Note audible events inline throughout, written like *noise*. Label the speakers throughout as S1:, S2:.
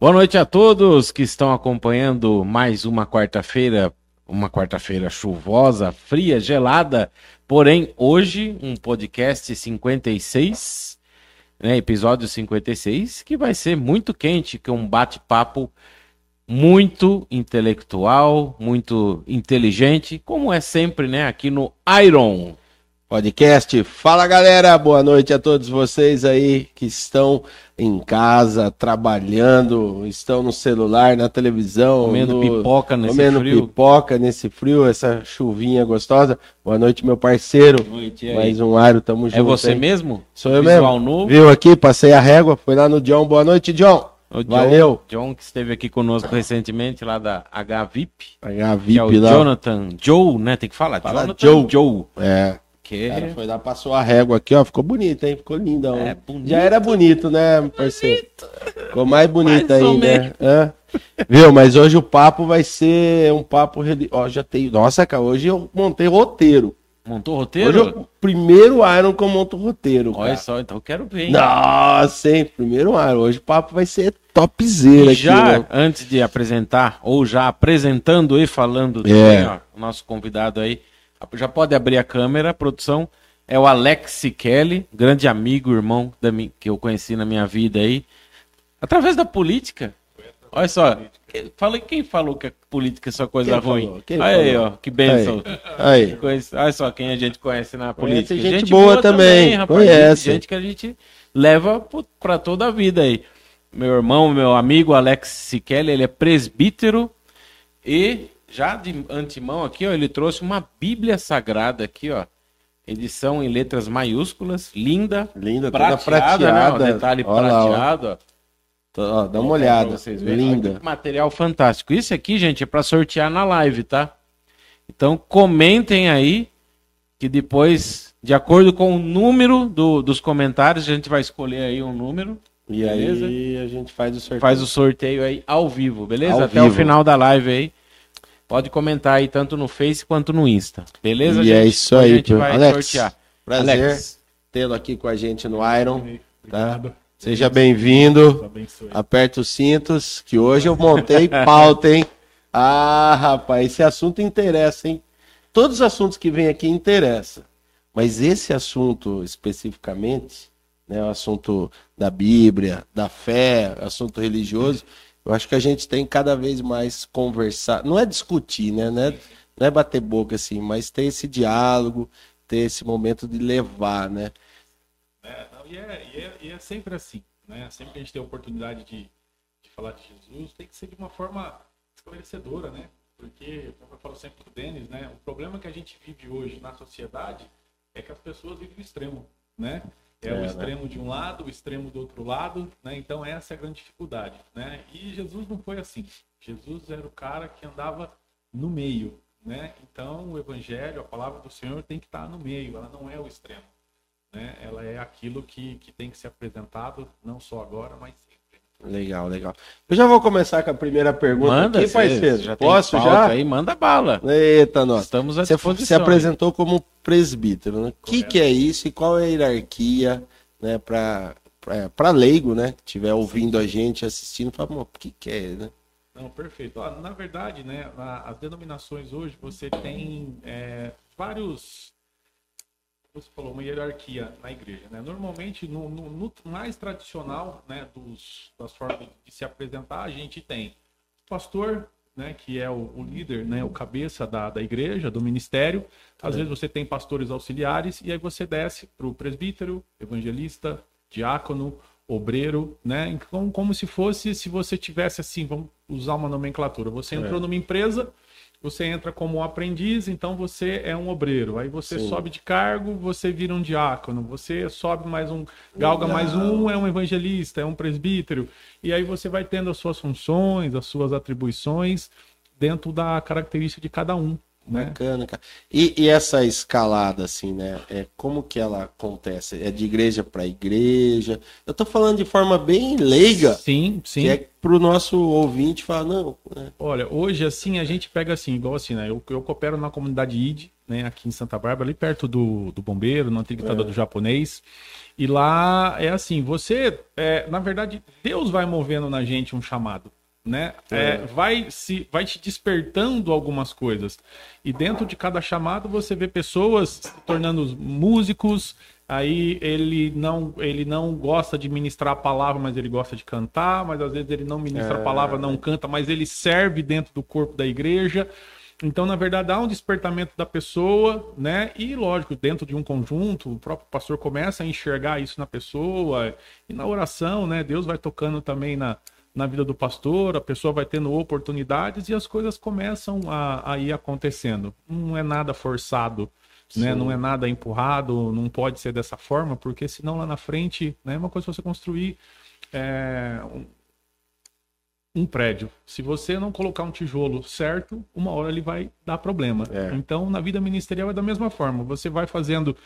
S1: Boa noite a todos que estão acompanhando mais uma quarta-feira, uma quarta-feira chuvosa, fria, gelada. Porém, hoje um podcast 56, né, episódio 56, que vai ser muito quente, que é um bate-papo muito intelectual, muito inteligente, como é sempre, né, aqui no Iron
S2: podcast. Fala galera, boa noite a todos vocês aí que estão em casa, trabalhando, estão no celular, na televisão,
S1: comendo
S2: no...
S1: pipoca nesse
S2: comendo
S1: frio.
S2: pipoca nesse frio, essa chuvinha gostosa. Boa noite, meu parceiro.
S1: Boa noite, aí?
S2: Mais um aro, tamo junto.
S1: É você
S2: hein?
S1: mesmo?
S2: Sou eu
S1: Visual
S2: mesmo.
S1: novo?
S2: Viu aqui, passei a régua, foi lá no John. Boa noite, John.
S1: O John,
S2: Valeu.
S1: John que esteve aqui conosco recentemente lá da HVIP,
S2: a
S1: que é o
S2: lá.
S1: Jonathan Joe, né? Tem que falar.
S2: Fala
S1: Jonathan
S2: Joe.
S1: Joe.
S2: É. Cara foi lá, passou a régua aqui, ó. Ficou bonito, hein? Ficou lindão.
S1: É, bonito.
S2: Já era bonito, né, parceiro? Ficou mais bonito
S1: Mais
S2: ainda. É. Viu? Mas hoje o papo vai ser um papo. Ó, já tem. Nossa, cara, hoje eu montei roteiro.
S1: montou o
S2: Hoje
S1: roteiro?
S2: é o primeiro Iron que eu monto roteiro.
S1: Olha
S2: Cara.
S1: só, então eu quero ver. hein?
S2: Nossa, hein? Primeiro Iron. Hoje o papo vai ser topzera aqui.
S1: já,
S2: né?
S1: antes de apresentar, ou já apresentando e falando
S2: É.
S1: também, ó, o nosso convidado aí, já pode abrir a câmera, a produção. É o Alex Kelly, grande amigo, irmão da que eu conheci na minha vida aí, através da política. Olha só, falei quem falou que a política é só coisa
S2: Quem
S1: ruim. Aí,
S2: falou?
S1: ó, que benção.
S2: Aí.
S1: Olha só quem a gente conhece na
S2: Conhece
S1: política.
S2: gente boa também, conhece.
S1: Gente que a gente leva pra toda a vida aí. Meu irmão, meu amigo Alex Siquelli, ele é presbítero e já de antemão aqui, ó, ele trouxe uma Bíblia Sagrada aqui, ó. Edição em letras maiúsculas, linda,
S2: Linda, toda
S1: prateada, né? ó,
S2: prateada.
S1: detalhe
S2: Olha lá, ó.
S1: prateado.
S2: Tô- ó, dá uma olhada.
S1: vocês verem. Olha
S2: Linda.
S1: que material fantástico. Isso aqui, gente, é para sortear na live, tá? Então comentem aí que depois, de acordo com o número do- dos comentários, a gente vai escolher aí um número.
S2: E
S1: Beleza?
S2: aí a gente faz o sorteio.
S1: Faz o sorteio aí ao vivo, beleza?
S2: Ao
S1: Até o
S2: vivo.
S1: final da live aí. Pode comentar aí tanto no Face quanto no Insta. Beleza,
S2: E
S1: gente?
S2: é isso aí,
S1: A gente vai
S2: Alex,
S1: sortear.
S2: Prazer
S1: Alex.
S2: tê-lo aqui com a gente no Iron. Tá?
S3: Obrigado.
S2: Seja bem-vindo. Aperta os cintos, que hoje eu montei *laughs* pauta, hein? Ah, rapaz, esse assunto interessa, hein? Todos os assuntos que vêm aqui interessam. Mas esse assunto especificamente, né, o assunto da Bíblia, da fé, assunto religioso, eu acho que a gente tem cada vez mais conversar. Não é discutir, né? Não é, não é bater boca assim, mas ter esse diálogo, ter esse momento de levar, né?
S3: É, não, e, é, e, é, e é sempre assim, né? Sempre que a gente tem a oportunidade de, de falar de Jesus, tem que ser de uma forma esclarecedora, né? Porque, como eu falo sempre pro Denis, né? O problema que a gente vive hoje na sociedade é que as pessoas vivem o extremo, né? É,
S2: É,
S3: o
S2: né?
S3: extremo de um lado, o extremo do outro lado, né? Então essa é a grande dificuldade, né? E Jesus não foi assim. Jesus era o cara que andava no meio, né? Então o evangelho, a palavra do Senhor tem que estar no meio, ela não é o extremo né? Ela é aquilo que, que tem que ser apresentado, não só agora, mas.
S2: Legal, legal. Eu já vou começar com a primeira pergunta
S1: Manda,
S2: aqui, parceiro.
S1: já
S2: Posso já?
S1: aí, manda bala.
S2: Eita, nós.
S1: Estamos à
S2: Você
S1: disposição.
S2: se apresentou como presbítero, né? O que, que é isso e qual é a hierarquia, né, para para leigo, né, que estiver ouvindo a gente, assistindo, fala, "Mô, o que que é, né?
S3: Não, perfeito. Ah, Na verdade, né, as denominações hoje, você tem é, vários. Você falou uma hierarquia na igreja. Né? Normalmente, no, no- no mais tradicional né, dos, das formas de se apresentar, a gente tem o pastor, né, que é o, o líder, né, o cabeça da, da igreja, do ministério. Às vezes você tem pastores auxiliares, e aí você desce para o presbítero, evangelista, diácono, obreiro, né? Então, como se fosse, se você tivesse assim, vamos usar uma nomenclatura. Você entrou numa empresa, você entra como um aprendiz, então você é um obreiro. Aí você
S2: Sim.
S3: sobe de cargo, você vira um diácono. Você sobe mais um, galga mais um, é um evangelista, é um presbítero. E aí você vai tendo as suas funções, as suas atribuições dentro da característica de cada um?
S2: Bacana, cara. E, e essa escalada, assim, né? É, como que ela acontece? É de igreja para igreja? Eu tô falando de forma bem leiga.
S3: Sim, sim.
S2: Que é pro nosso ouvinte falar, não, né?
S3: Olha, hoje assim a gente pega assim, igual assim, né? Eu, eu coopero na comunidade ID, né, aqui em Santa Bárbara, ali perto do, do bombeiro, no antigo ditador
S2: É.
S3: do japonês. E lá é assim, você, é, na verdade, Deus vai movendo na gente um chamado, né? É,
S2: É.
S3: vai se, vai te despertando algumas coisas. E dentro de cada chamado você vê pessoas se tornando músicos. Aí ele não, ele não gosta de ministrar a palavra, mas ele gosta de cantar. Mas às vezes ele não ministra a
S2: É.
S3: palavra, não canta, mas ele serve dentro do corpo da igreja. Então, na verdade, há um despertamento da pessoa, né? E, lógico, dentro de um conjunto, o próprio pastor começa a enxergar isso na pessoa. E na oração, né? Deus vai tocando também na, na vida do pastor, a pessoa vai tendo oportunidades e as coisas começam a, a ir acontecendo. Não é nada forçado, né? Não é nada empurrado, não pode ser dessa forma, porque senão lá na frente, né? É uma coisa você construir é, um, prédio. Se você não colocar um tijolo certo, uma hora ele vai dar problema.
S2: É.
S3: Então, na vida ministerial é da mesma forma. Você vai fazendo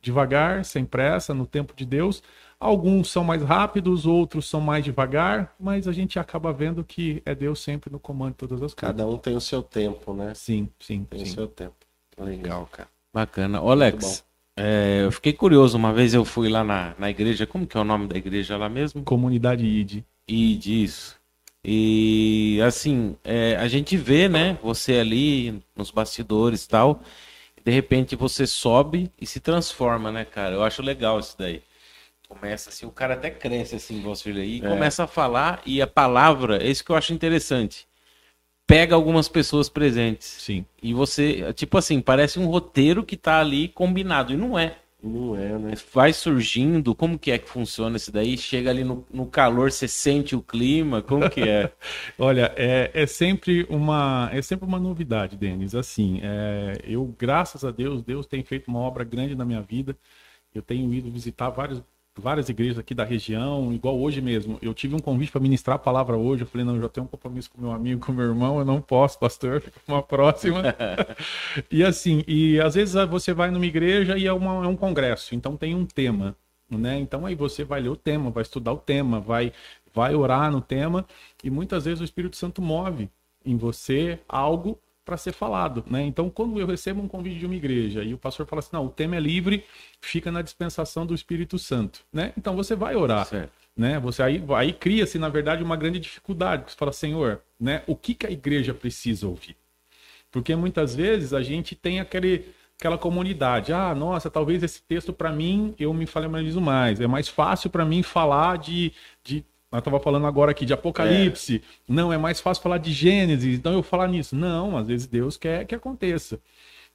S3: devagar, sem pressa, no tempo de Deus. Alguns são mais rápidos, outros são mais devagar, mas a gente acaba vendo que é Deus sempre no comando de todas as coisas.
S2: Cada um tem o seu tempo, né?
S3: Sim, sim,
S2: Tem o
S3: sim.
S2: seu tempo. Legal, cara.
S1: Bacana. Ô, Alex, é, eu fiquei curioso. Uma vez eu fui lá na, na igreja. Como que é o nome da igreja lá mesmo?
S3: Comunidade ID.
S1: E disso. E assim, é, a gente vê, né? Você ali nos bastidores e tal. De repente você sobe e se transforma, né, cara? Eu acho legal isso daí. Começa assim, o cara até cresce assim, você aí, e
S2: É.
S1: começa a falar, e a palavra, é isso que eu acho interessante. Pega algumas pessoas presentes.
S3: Sim.
S1: E você, tipo assim, parece um roteiro que tá ali combinado. E não é.
S2: Não é, né?
S1: Vai surgindo, como que é que funciona isso daí? Chega ali no, no calor, você sente o clima, como que é? *laughs*
S3: Olha, é, é sempre uma é sempre uma novidade, Denis. Assim, é, eu graças a Deus, Deus tem feito uma obra grande na minha vida. Eu tenho ido visitar vários, várias igrejas aqui da região, igual hoje mesmo. Eu tive um convite para ministrar a palavra hoje. Eu falei, não, eu já tenho um compromisso com meu amigo, com meu irmão, eu não posso, pastor, *laughs* fica uma próxima. *laughs* e assim, e às vezes você vai numa igreja e é, uma- é um congresso, então tem um tema, né? Então aí você vai ler o tema, vai estudar o tema, vai, vai orar no tema, e muitas vezes o Espírito Santo move em você algo para ser falado, né? Então, quando eu recebo um convite de uma igreja e o pastor fala assim, não, o tema é livre, fica na dispensação do Espírito Santo, né? Então você vai orar,
S1: Certo.
S3: né? Você aí, aí cria-se na verdade uma grande dificuldade, você fala, Senhor, né? O que que a igreja precisa ouvir? Porque muitas vezes a gente tem aquele, aquela comunidade. Ah, nossa, talvez esse texto para mim eu me familiarizo mais. É mais fácil para mim falar de. Eu estava falando agora aqui de Apocalipse. Não, é mais fácil falar de Gênesis. Então eu falar nisso. Não, às vezes Deus quer que aconteça.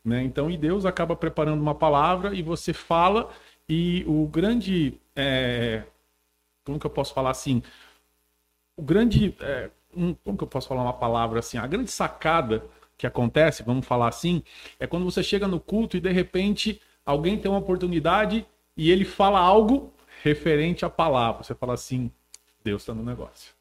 S3: Né? Então, e Deus acaba preparando uma palavra e você fala. E o grande. é, como que eu posso falar assim? O grande. é, como que eu posso falar uma palavra assim? A grande sacada que acontece, vamos falar assim, é quando você chega no culto e de repente alguém tem uma oportunidade e ele fala algo referente à palavra. Você fala assim: Deus está no negócio.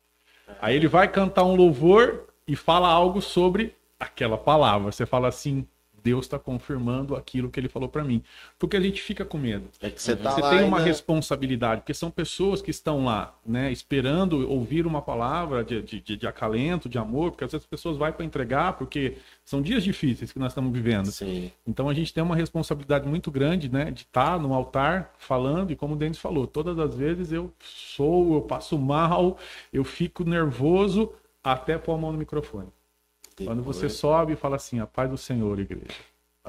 S3: Aí ele vai cantar um louvor e fala algo sobre aquela palavra. Você fala assim: Deus está confirmando aquilo que ele falou para mim. Porque a gente fica com medo.
S2: É que você tá
S3: Você tem uma
S2: ainda-
S3: responsabilidade, porque são pessoas que estão lá, né, esperando ouvir uma palavra de, de, de- de acalento, de amor, porque às vezes as pessoas vão para entregar, porque são dias difíceis que nós estamos vivendo.
S2: Sim.
S3: Então a gente tem uma responsabilidade muito grande, né, de estar no altar falando, e como o Denis falou, todas as vezes eu sou, eu passo mal, eu fico nervoso até pôr a mão no microfone. Quando você sobe e fala assim, a paz do Senhor, igreja.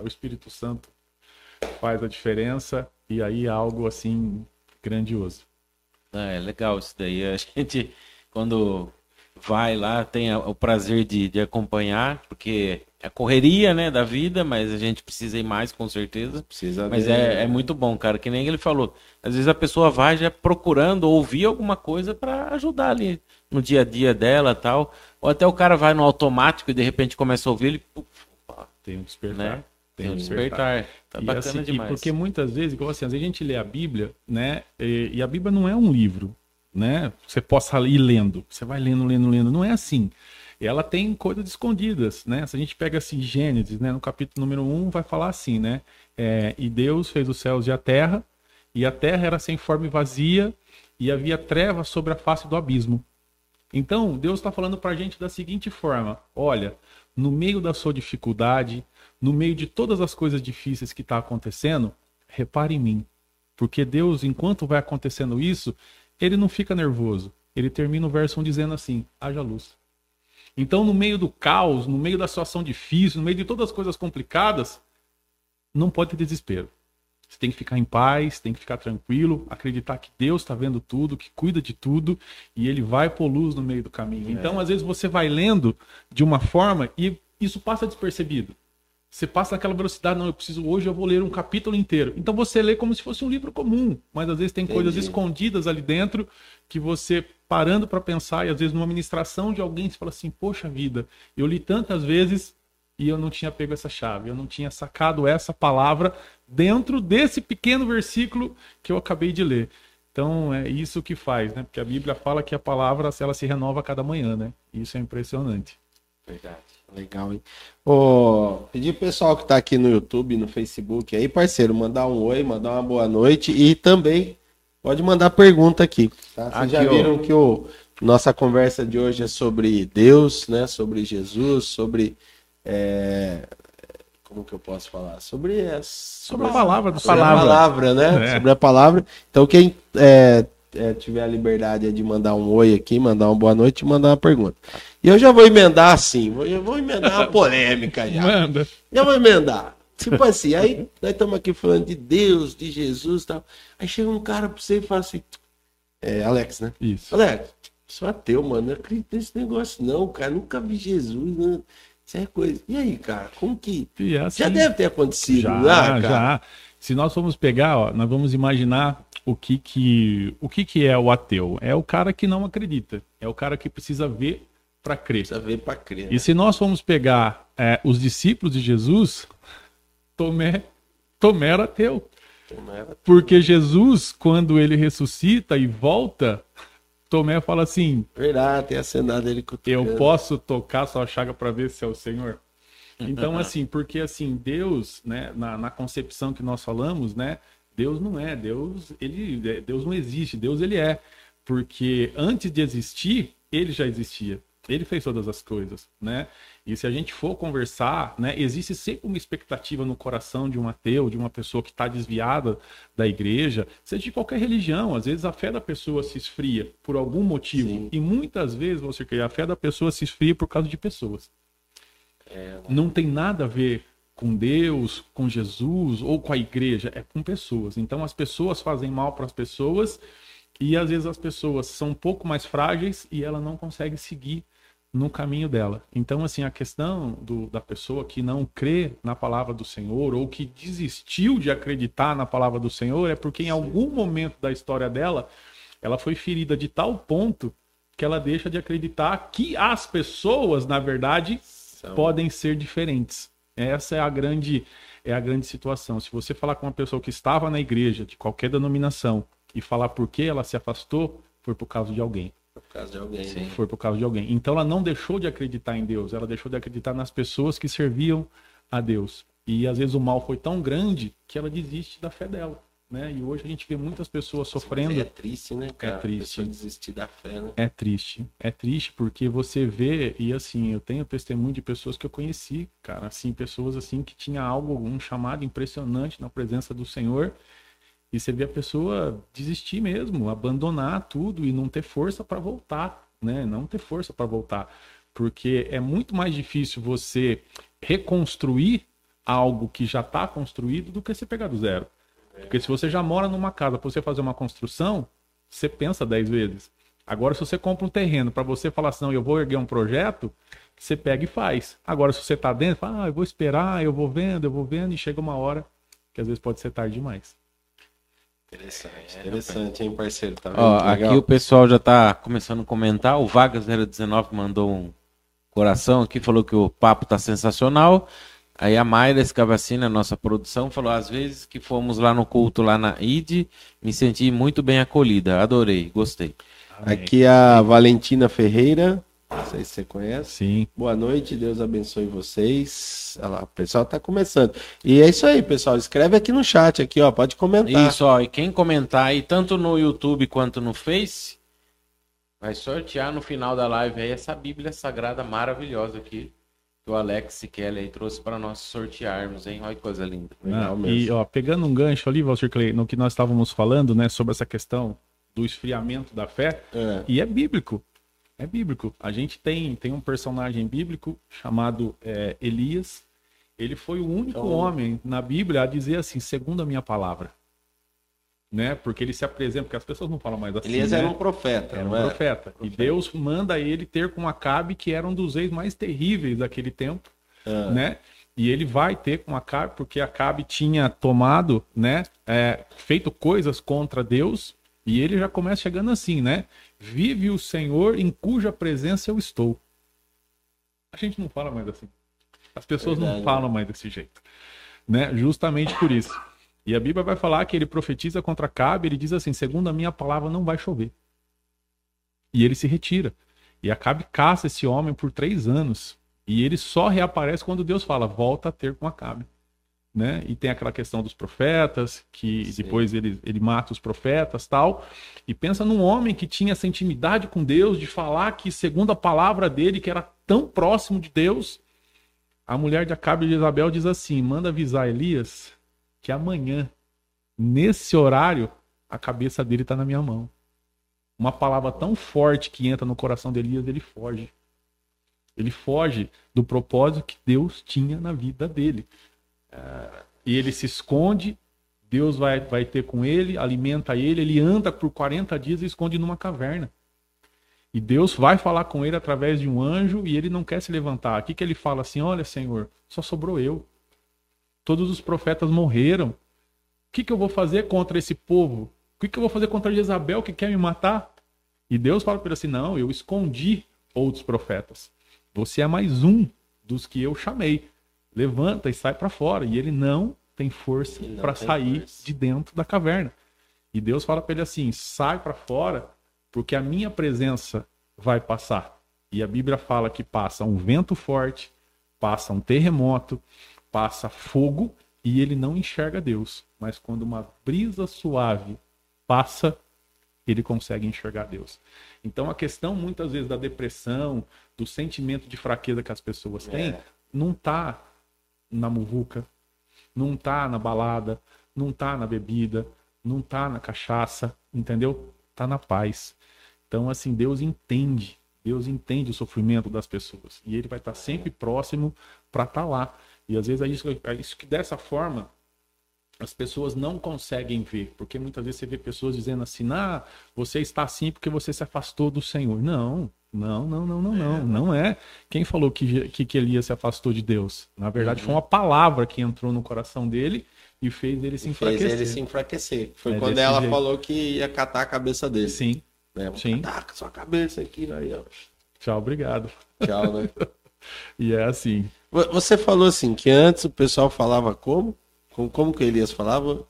S3: O Espírito Santo faz a diferença e aí é algo assim grandioso.
S1: Ah, é legal isso daí. A gente, quando vai lá, tem o prazer de, de acompanhar, porque é a correria, né, da vida, mas a gente precisa ir mais, com certeza.
S2: Precisa
S1: Mas
S2: ver,
S1: é, é muito bom, cara, que nem ele falou. Às vezes a pessoa vai já procurando ouvir alguma coisa para ajudar ali no dia a dia dela tal. Ou até o cara vai no automático e de repente começa a ouvir ele, puf,
S3: Tem um despertar.
S1: né?
S3: Tem um despertar.
S1: despertar. Tá
S3: E
S1: bacana
S3: assim,
S1: demais.
S3: porque muitas vezes, igual assim, às vezes a gente lê a Bíblia, né? E, e a Bíblia não é um livro, né? Você possa ir lendo. Você vai lendo, lendo, lendo. Não é assim. ela tem coisas escondidas, né? Se a gente pega assim, Gênesis, né? No capítulo número 1 vai falar assim, né? É, e Deus fez os céus e a terra, e a terra era sem forma e vazia, e havia trevas sobre a face do abismo. Então, Deus está falando para a gente da seguinte forma: olha, no meio da sua dificuldade, no meio de todas as coisas difíceis que está acontecendo, repare em mim. Porque Deus, enquanto vai acontecendo isso, ele não fica nervoso. Ele termina o verso 1 dizendo assim: haja luz. Então, no meio do caos, no meio da situação difícil, no meio de todas as coisas complicadas, não pode ter desespero. Você tem que ficar em paz, tem que ficar tranquilo, acreditar que Deus está vendo tudo, que cuida de tudo e Ele vai pôr luz no meio do caminho. É. Então, às vezes, você vai lendo de uma forma e isso passa despercebido. Você passa naquela velocidade, não, eu preciso hoje, eu vou ler um capítulo inteiro. Então você lê como se fosse um livro comum, mas às vezes tem Entendi. coisas escondidas ali dentro que você parando para pensar e às vezes numa ministração de alguém você fala assim: "Poxa vida, eu li tantas vezes e eu não tinha pego essa chave, eu não tinha sacado essa palavra dentro desse pequeno versículo que eu acabei de ler. Então é isso que faz, né? Porque a Bíblia fala que a palavra ela se renova a cada manhã, né? Isso é impressionante.
S2: Verdade. Legal, hein? Ô, pedir pro pessoal que tá aqui no YouTube, no Facebook aí, parceiro, mandar um oi, mandar uma boa noite e também pode mandar pergunta aqui. Tá? Vocês aqui, já viram ó. que o nossa conversa de hoje é sobre Deus, né? Sobre Jesus, sobre é, como que eu posso falar? Sobre, a,
S3: sobre, sobre a palavra do
S2: sobre palavra. a palavra, né? É. Sobre a palavra. Então, quem é, é, tiver a liberdade de mandar um oi aqui, mandar uma boa noite e mandar uma pergunta. E eu já vou emendar assim, vou, eu vou emendar uma *laughs* polêmica já. Manda. Já vou emendar. Tipo assim, aí nós estamos aqui falando de Deus, de Jesus e tal. Aí chega um cara pra você e fala assim: é, Alex, né?
S3: Isso.
S2: Alex, sou ateu, mano. Não acredito nesse negócio, não, cara. Nunca vi Jesus, né? Isso é coisa. E aí, cara, como que. Assim, já deve ter acontecido
S3: já, lá, Já. Se nós formos pegar, ó, nós vamos imaginar o que que, o que que é o ateu. É o cara que não acredita. É o cara que precisa ver para crer.
S2: Precisa ver para crer.
S3: E né? se nós formos pegar é, os discípulos de Jesus, Tomé, Tomé era ateu. Tomé era ateu. Porque Jesus, quando ele ressuscita e volta, Tomé fala assim:
S2: Verdade, tem a cena dele com
S3: Eu posso tocar sua chaga para ver se é o Senhor? Então, *laughs* assim, porque assim, Deus, né, na, na, concepção que nós falamos, né, Deus não é, Deus, ele, Deus não existe, Deus ele é. Porque antes de existir, ele já existia. Ele fez todas as coisas, né? E se a gente for conversar, né, existe sempre uma expectativa no coração de um ateu, de uma pessoa que está desviada da igreja, seja de qualquer religião. Às vezes a fé da pessoa se esfria por algum motivo. Sim. E muitas vezes, você quer, a fé da pessoa se esfria por causa de pessoas. É, não tem nada a ver com Deus, com Jesus ou com a igreja, é com pessoas. Então as pessoas fazem mal para as pessoas e às vezes as pessoas são um pouco mais frágeis e ela não consegue seguir no caminho dela. Então, assim, a questão do, da pessoa que não crê na palavra do Senhor ou que desistiu de acreditar na palavra do Senhor é porque em algum momento da história dela ela foi ferida de tal ponto que ela deixa de acreditar que as pessoas, na verdade, São... podem ser diferentes. Essa é a grande é a grande situação. Se você falar com uma pessoa que estava na igreja de qualquer denominação e falar por que ela se afastou, foi por causa de alguém.
S2: Por causa de alguém. Sim.
S3: Foi por causa de alguém. Então ela não deixou de acreditar em Deus, ela deixou de acreditar nas pessoas que serviam a Deus. E às vezes o mal foi tão grande que ela desiste da fé dela. Né? E hoje a gente vê muitas pessoas sofrendo. É
S2: triste, né, cara?
S3: É triste.
S2: desistir da fé, né?
S3: É triste. É triste porque você vê, e assim, eu tenho testemunho de pessoas que eu conheci, cara, assim, pessoas assim que tinha algo, um chamado impressionante na presença do Senhor e você vê a pessoa desistir mesmo, abandonar tudo e não ter força para voltar, né? Não ter força para voltar. Porque é muito mais difícil você reconstruir algo que já está construído do que você pegar do zero. Porque se você já mora numa casa para você fazer uma construção, você pensa dez vezes. Agora, se você compra um terreno para você falar assim, não, eu vou erguer um projeto, você pega e faz. Agora, se você está dentro, fala, ah, eu vou esperar, eu vou vendo, eu vou vendo, e chega uma hora que às vezes pode ser tarde demais.
S2: Interessante, é, interessante, hein, parceiro? Tá
S1: Ó, aqui o pessoal já tá começando a comentar. O Vagas019 mandou um coração aqui, falou que o papo tá sensacional. Aí a Mayra Escavacina, nossa produção, falou: às vezes que fomos lá no culto, lá na ID, me senti muito bem acolhida. Adorei, gostei.
S2: Amém. Aqui a Valentina Ferreira Não sei se você conhece.
S3: Sim.
S2: Boa noite, Deus abençoe vocês. Olha lá, o pessoal tá começando. E é isso aí, pessoal. Escreve aqui no chat, aqui, ó. Pode comentar.
S1: Isso, ó, e quem comentar aí, tanto no YouTube quanto no Face, vai sortear no final da live aí essa Bíblia Sagrada maravilhosa aqui, que o Alex Kelly aí trouxe para nós sortearmos, hein? Olha que coisa linda.
S2: Legal
S3: Ah,
S2: mesmo.
S3: e ó, pegando um gancho ali, Walter Clay, no que nós estávamos falando, né, sobre essa questão do esfriamento da fé,
S2: É.
S3: e é bíblico. É bíblico. A gente tem, tem um personagem bíblico chamado é, Elias. Ele foi o único
S2: Então-
S3: homem na Bíblia a dizer assim, segundo a minha palavra. Né? Porque ele se apresenta, porque as pessoas não falam mais assim.
S2: Elias
S3: né?
S2: era um profeta,
S3: Era um
S2: é?
S3: profeta. E Deus manda ele ter com Acabe, que era um dos reis mais terríveis daquele tempo,
S2: Ah.
S3: né? E ele vai ter com Acabe, porque Acabe tinha tomado, né? é, feito coisas contra Deus. E ele já começa chegando assim, né? Vive o Senhor em cuja presença eu estou. A gente não fala mais assim. As pessoas
S2: Verdade,
S3: não falam mais desse jeito, né? Justamente por isso. E a Bíblia vai falar que ele profetiza contra Acabe, ele diz assim: segundo a minha palavra, não vai chover. E ele se retira. E Acabe caça esse homem por três anos. E ele só reaparece quando Deus fala: volta a ter com Acabe. Né? E tem aquela questão dos profetas, que
S2: Sim.
S3: depois ele, ele mata os profetas tal. E pensa num homem que tinha essa intimidade com Deus, de falar que, segundo a palavra dele, que era tão próximo de Deus, a mulher de Acabe de Isabel diz assim: manda avisar Elias que amanhã, nesse horário, a cabeça dele está na minha mão. Uma palavra tão forte que entra no coração de Elias, ele foge. Ele foge do propósito que Deus tinha na vida dele. E ele se esconde, Deus vai, vai ter com ele, alimenta ele, ele anda por 40 dias e esconde numa caverna. E Deus vai falar com ele através de um anjo e ele não quer se levantar. Aqui que ele fala assim: Olha, Senhor, só sobrou eu. Todos os profetas morreram. O que, que eu vou fazer contra esse povo? O que, que eu vou fazer contra Jezabel que quer me matar? E Deus fala para ele assim: Não, eu escondi outros profetas. Você é mais um dos que eu chamei. Levanta e sai para fora. E ele não tem força para sair
S2: força.
S3: de dentro da caverna. E Deus fala para ele assim: sai para fora, porque a minha presença vai passar. E a Bíblia fala que passa um vento forte, passa um terremoto, passa fogo e ele não enxerga Deus. Mas quando uma brisa suave passa, ele consegue enxergar Deus. Então a questão muitas vezes da depressão, do sentimento de fraqueza que as pessoas têm,
S2: É.
S3: não tá na muvuca, não tá na balada, não tá na bebida, não tá na cachaça, entendeu? Tá na paz. Então, assim, Deus entende. Deus entende o sofrimento das pessoas. E ele vai estar sempre próximo para estar lá. E às vezes é isso, é isso que dessa forma as pessoas não conseguem ver. Porque muitas vezes você vê pessoas dizendo assim: ah, você está assim porque você se afastou do Senhor. Não, não, não, não, não, não. Não é. Quem falou que, que, que Elias se afastou de Deus? Na verdade, foi uma palavra que entrou no coração dele e fez ele se
S2: E fez
S3: enfraquecer.
S2: ele se enfraquecer. Foi
S3: É
S2: quando ela
S3: jeito.
S2: falou que ia catar a cabeça dele.
S3: Sim.
S2: Né?
S3: Sim.
S2: Taca sua cabeça aqui, aí, ó.
S3: Tchau, obrigado.
S2: Tchau, né? *laughs*
S3: E é assim.
S2: Vo- Você falou assim que antes o pessoal falava como? Como, como que Elias falava?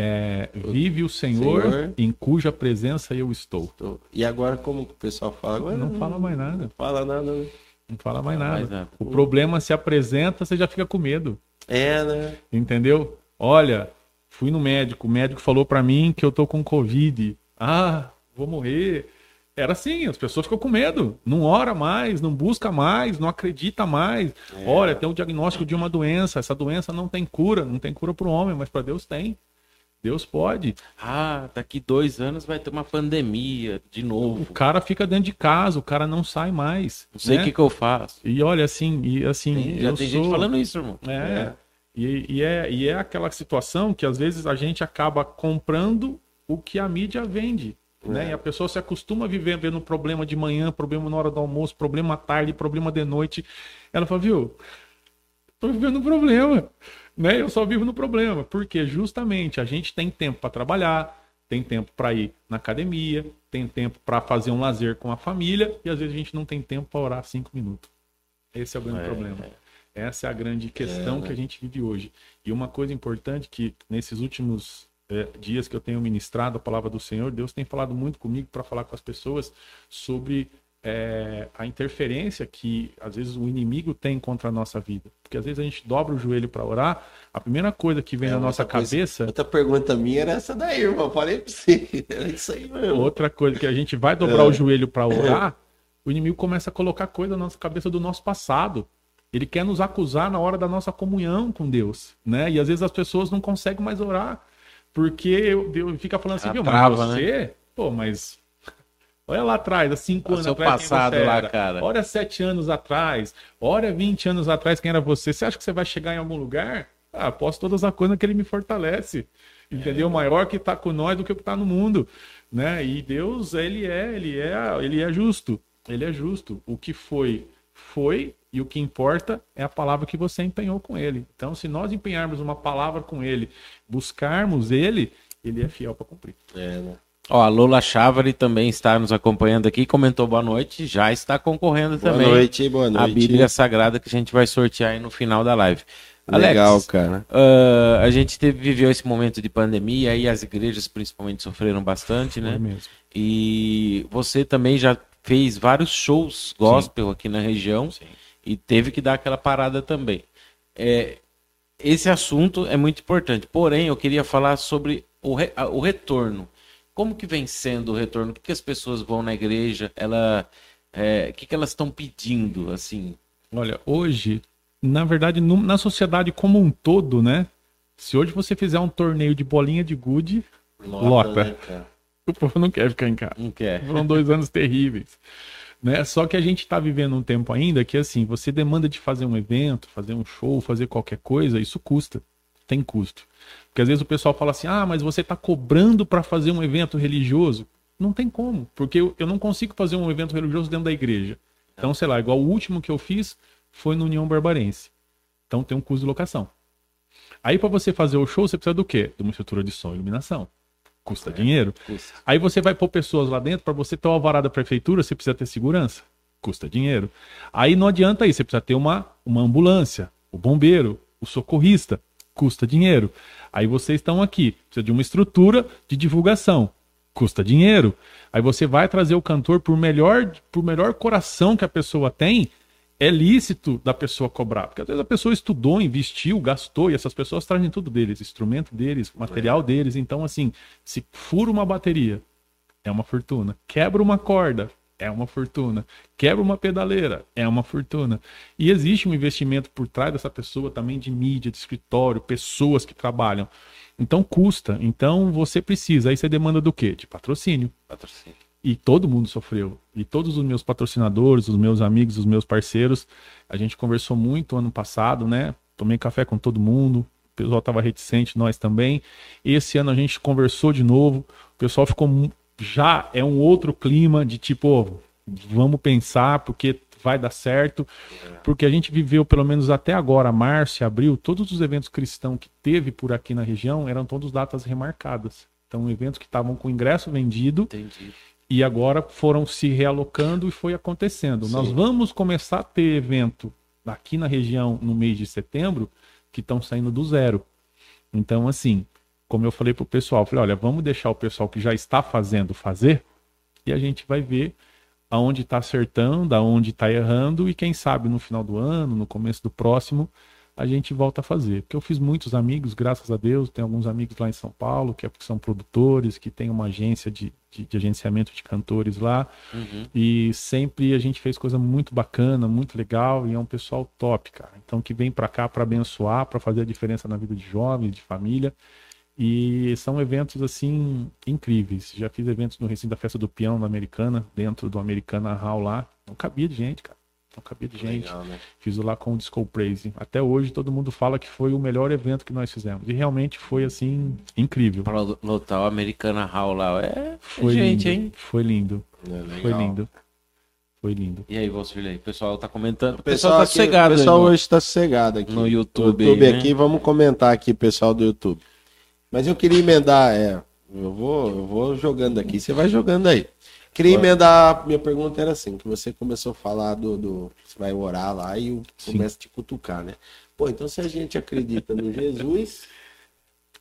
S3: É, vive o Senhor,
S2: Senhor.
S3: em cuja presença eu estou.
S2: Tô- E agora como que o pessoal fala? Agora
S3: Não fala mais nada.
S2: Não fala nada, né?
S3: Não fala mais nada.
S1: mais nada.
S3: O problema se apresenta, você já fica com medo.
S2: É, né?
S3: Entendeu? Olha, fui no médico, o médico falou pra mim que eu tô com Covid. Ah, vou morrer. Era assim, as pessoas ficam com medo. Não ora mais, não busca mais, não acredita mais. Olha, tem o diagnóstico de uma doença. Essa doença não tem cura, não tem cura para o homem, mas para Deus tem. Deus pode.
S1: Ah, daqui dois anos vai ter uma pandemia de
S3: O
S1: novo.
S3: cara fica dentro de casa, o cara não sai mais.
S1: Não sei o
S3: né?
S1: que, que eu faço.
S3: E olha assim, e assim,
S1: Tem- já
S3: eu
S1: tem
S3: sou...
S1: gente falando isso, irmão.
S3: É.
S2: É.
S3: E, e é. E é aquela situação que às vezes a gente acaba comprando o que a mídia vende. Né?
S2: É.
S3: E a pessoa se acostuma a viver vendo problema de manhã, problema na hora do almoço, problema à tarde, problema de noite. Ela fala, viu? Tô vivendo um problema. Né? Eu só vivo no problema. Porque justamente a gente tem tempo para trabalhar, tem tempo para ir na academia, tem tempo para fazer um lazer com a família, e às vezes a gente não tem tempo para orar cinco minutos. Esse é o grande
S1: É,
S3: problema. Essa é a grande questão
S2: É,
S3: que a gente vive hoje. E uma coisa importante que nesses últimos eh, dias que eu tenho ministrado a palavra do Senhor, Deus tem falado muito comigo para falar com as pessoas sobre é, a interferência que às vezes o inimigo tem contra a nossa vida. Porque às vezes a gente dobra o joelho para orar, a primeira coisa que vem
S2: É,
S3: na nossa
S2: coisa-
S3: cabeça,
S2: Outra pergunta minha era essa daí, irmão. Falei pra você. *laughs* É isso aí mesmo.
S3: outra coisa que a gente vai dobrar
S2: É.
S3: o joelho para orar, o inimigo começa a colocar coisa na nossa cabeça do nosso passado. Ele quer nos acusar na hora da nossa comunhão com Deus, né? E às vezes as pessoas não conseguem mais orar, porque Deus fica falando assim,
S1: Ela
S3: viu,
S1: trava,
S3: mas você, pô, mas olha lá atrás, há cinco
S1: O
S3: anos atrás, quem
S1: passado lá, cara.
S3: Olha sete anos atrás, olha 20 anos atrás quem era você. Você acha que você vai chegar em algum lugar? Ah, posso todas as coisas que ele me fortalece. Entendeu? Maior que está com nós do que o que está no mundo, né? E Deus, ele é, ele é, ele é justo. Ele é justo. O que foi, foi, e o que importa é a palavra que você empenhou com ele. Então, se nós empenharmos uma palavra com ele, buscarmos ele, ele é fiel para cumprir.
S2: É, né?
S1: Ó, a Lola Chávari também está nos acompanhando aqui, comentou boa noite, já está concorrendo
S2: Boa
S1: também
S2: noite, boa noite.
S1: a Bíblia Sagrada que a gente vai sortear aí no final da live.
S2: Legal,
S1: Alex,
S2: cara.
S1: ah, a gente teve, viveu esse momento de pandemia e as igrejas principalmente sofreram bastante,
S3: Foi
S1: né?
S3: mesmo.
S1: E você também já fez vários shows gospel aqui na região e teve que dar aquela parada também. É, esse assunto é muito importante. Porém, eu queria falar sobre o, re- o retorno. Como que vem sendo o retorno? O que, que as pessoas vão na igreja? Ela, é, o que, que elas estão pedindo? Assim,
S3: Olha, hoje, na verdade, no- na sociedade como um todo, né? Se hoje você fizer um torneio de bolinha de gude, Lota.
S2: né, cara?
S3: o povo não quer ficar em casa.
S1: não quer.
S3: Foram dois anos terríveis. Né? Só que a gente está vivendo um tempo ainda que, assim, você demanda de fazer um evento, fazer um show, fazer qualquer coisa, isso custa. Tem custo. Porque às vezes o pessoal fala assim: ah, mas você está cobrando para fazer um evento religioso. Não tem como, porque eu, eu não consigo fazer um evento religioso dentro da igreja. Então, sei lá, igual o último que eu fiz foi no União Barbarense. Então tem um custo de locação. Aí, para você fazer o show, você precisa do quê? De uma estrutura de som e iluminação. Custa dinheiro.
S1: Custa.
S3: Aí você vai pôr pessoas lá dentro, para você ter o alvará da prefeitura, você precisa ter segurança. Custa dinheiro. Aí não adianta aí, você precisa ter uma, uma ambulância, o bombeiro, o socorrista, custa dinheiro. Aí vocês estão aqui, precisa de uma estrutura de divulgação, custa dinheiro. Aí você vai trazer o cantor por melhor, por melhor coração que a pessoa tem, é lícito da pessoa cobrar. Porque às vezes a pessoa estudou, investiu, gastou, e essas pessoas trazem tudo deles, instrumento deles, material deles. Então, assim, se fura uma bateria, é uma fortuna. Quebra uma corda, é uma fortuna. Quebra uma pedaleira, é uma fortuna. E existe um investimento por trás dessa pessoa também de mídia, de escritório, pessoas que trabalham. Então custa. Então você precisa. Aí você demanda do quê? De patrocínio.
S1: Patrocínio.
S3: E todo mundo sofreu. E todos os meus patrocinadores, os meus amigos, os meus parceiros, a gente conversou muito ano passado, né? Tomei café com todo mundo. O pessoal estava reticente, nós também. Esse ano a gente conversou de novo. O pessoal ficou já é um outro clima de tipo, vamos pensar porque vai dar certo. Porque a gente viveu pelo menos até agora, março e abril, todos os eventos cristãos que teve por aqui na região eram todos datas remarcadas. Então, eventos que estavam com ingresso vendido
S1: Entendi.
S3: e agora foram se realocando e foi acontecendo.
S2: Sim.
S3: Nós vamos começar a ter evento aqui na região no mês de setembro que estão saindo do zero. Então, assim, como eu falei pro pessoal, falei, olha, vamos deixar o pessoal que já está fazendo fazer e a gente vai ver aonde está acertando, aonde está errando e quem sabe no final do ano, no começo do próximo, a gente volta a fazer. Porque eu fiz muitos amigos, graças a Deus, tem alguns amigos lá em São Paulo que é- que são produtores, que tem uma agência de, de, de agenciamento de cantores lá.
S1: Uhum.
S3: E sempre a gente fez coisa muito bacana, muito legal e é um pessoal top, cara. Então que vem pra cá pra abençoar, pra fazer a diferença na vida de jovens, de família. E são eventos assim incríveis. Já fiz eventos no recinto da Festa do Peão na Americana, dentro do Americana Hall lá. Não cabia de gente, cara. Não cabia de gente.
S2: Legal, né?
S3: Fiz o lá com o Disco Praise. Até hoje todo mundo fala que foi o melhor evento que nós fizemos. E realmente foi assim incrível.
S1: Para lotar o Americana Hall lá. É,
S3: Foi
S1: gente,
S3: lindo.
S1: hein?
S3: Foi lindo.
S2: É legal.
S3: Foi lindo. Foi lindo.
S1: E aí, Valcir, o pessoal tá comentando.
S2: O pessoal,
S1: tá
S2: aqui-
S1: sossegado
S2: o pessoal
S1: aí,
S2: hoje está sossegado aqui.
S1: no YouTube
S2: YouTube
S1: aí, né?
S2: aqui, vamos comentar aqui, pessoal do YouTube. Mas eu queria emendar, é, eu vou, eu vou jogando aqui, você vai jogando aí. Queria emendar, minha pergunta era assim, que você começou a falar do, do você vai orar lá e começa a te cutucar, né? Pô, então se a gente acredita no Jesus,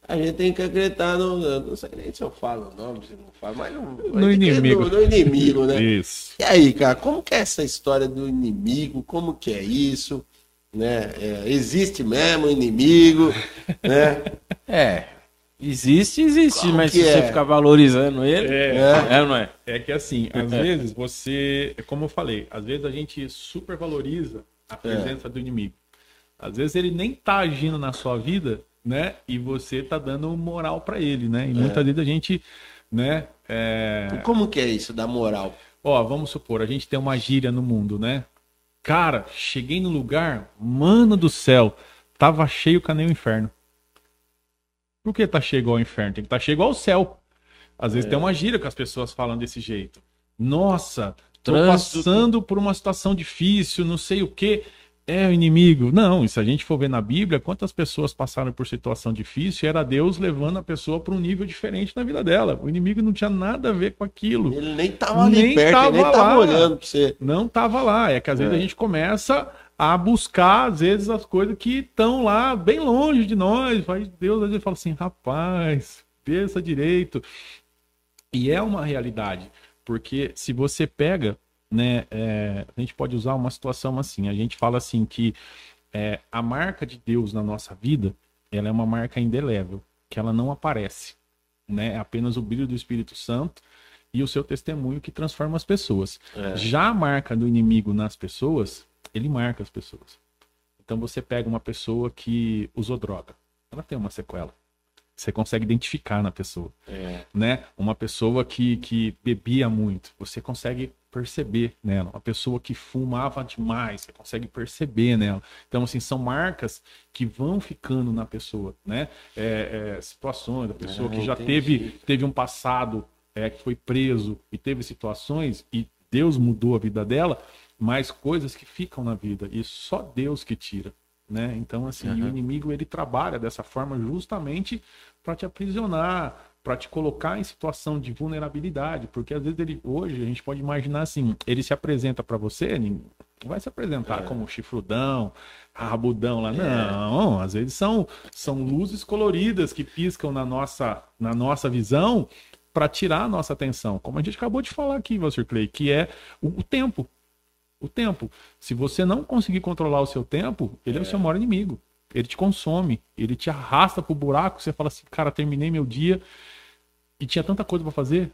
S2: A gente tem que acreditar no. Não sei nem se eu falo o nome, se não falo, mas não.
S3: No inimigo.
S2: No, no inimigo, né?
S3: Isso.
S2: E aí, cara, como que é essa história do inimigo? Como que é isso? Né? É, existe mesmo inimigo, né? *laughs*
S1: É. Existe, existe, mas se
S2: é?
S1: você ficar valorizando ele,
S3: É.
S1: é, ou não é?
S3: É que assim, às vezes você, é como eu falei, às vezes a gente supervaloriza a presença do inimigo. Às vezes ele nem tá agindo na sua vida, né? E você tá dando moral pra ele, né? E muitas vezes a gente, né? é,
S2: Como que é isso da moral?
S3: Ó, vamos supor, a gente tem uma gíria no mundo, né? Cara, cheguei no lugar, mano do céu, tava cheio que nem o inferno. Por que tá cheio igual ao inferno? Tem que tá cheio igual ao céu. Às vezes tem uma gíria que as pessoas falam desse jeito. Nossa, tô
S1: Trânsito.
S3: passando por uma situação difícil, não sei o que. É o inimigo. Não, e se a gente for ver na Bíblia, quantas pessoas passaram por situação difícil, era Deus levando a pessoa para um nível diferente na vida dela. O inimigo não tinha nada a ver com aquilo.
S2: Ele nem tava ali
S3: Nem
S2: perto, ele nem
S3: tava
S2: tava
S3: lá.
S2: olhando pra você.
S3: não tava lá. É que às vezes
S2: É.
S3: a gente começa a buscar, às vezes, as coisas que estão lá bem longe de nós. Vai, Deus às vezes fala assim, rapaz, pensa direito. E é uma realidade, porque se você pega, né, é, a gente pode usar uma situação assim, a gente fala assim que é, a marca de Deus na nossa vida, ela é uma marca indelével, que ela não aparece, né, é apenas o brilho do Espírito Santo e o seu testemunho que transforma as pessoas.
S2: É.
S3: Já a marca do inimigo nas pessoas, ele marca as pessoas. Então você pega uma pessoa que usou droga, ela tem uma sequela. Você consegue identificar na pessoa
S2: É.
S3: né? Uma pessoa que, que bebia muito, você consegue perceber nela. Uma pessoa que fumava demais, você consegue perceber nela. Então, assim, são marcas que vão ficando na pessoa, né? É, é, situações da pessoa
S2: Ah,
S3: que já
S2: entendi.
S3: teve, teve um passado é, que foi preso e teve situações e Deus mudou a vida dela, mas coisas que ficam na vida e só Deus que tira. Né? Então, assim,
S1: Aham.
S3: o inimigo ele trabalha dessa forma justamente para te aprisionar, para te colocar em situação de vulnerabilidade, porque às vezes ele hoje a gente pode imaginar assim, ele se apresenta para você, vai se apresentar
S2: É.
S3: como chifrudão, rabudão lá, não, às vezes são são luzes coloridas que piscam na nossa na nossa visão para tirar a nossa atenção, como a gente acabou de falar aqui, Walter Clay, que é o, o tempo. O tempo. Se você não conseguir controlar o seu tempo, ele é, o seu maior inimigo. Ele te consome, ele te arrasta pro buraco, você fala assim, cara, terminei meu dia e tinha tanta coisa para fazer,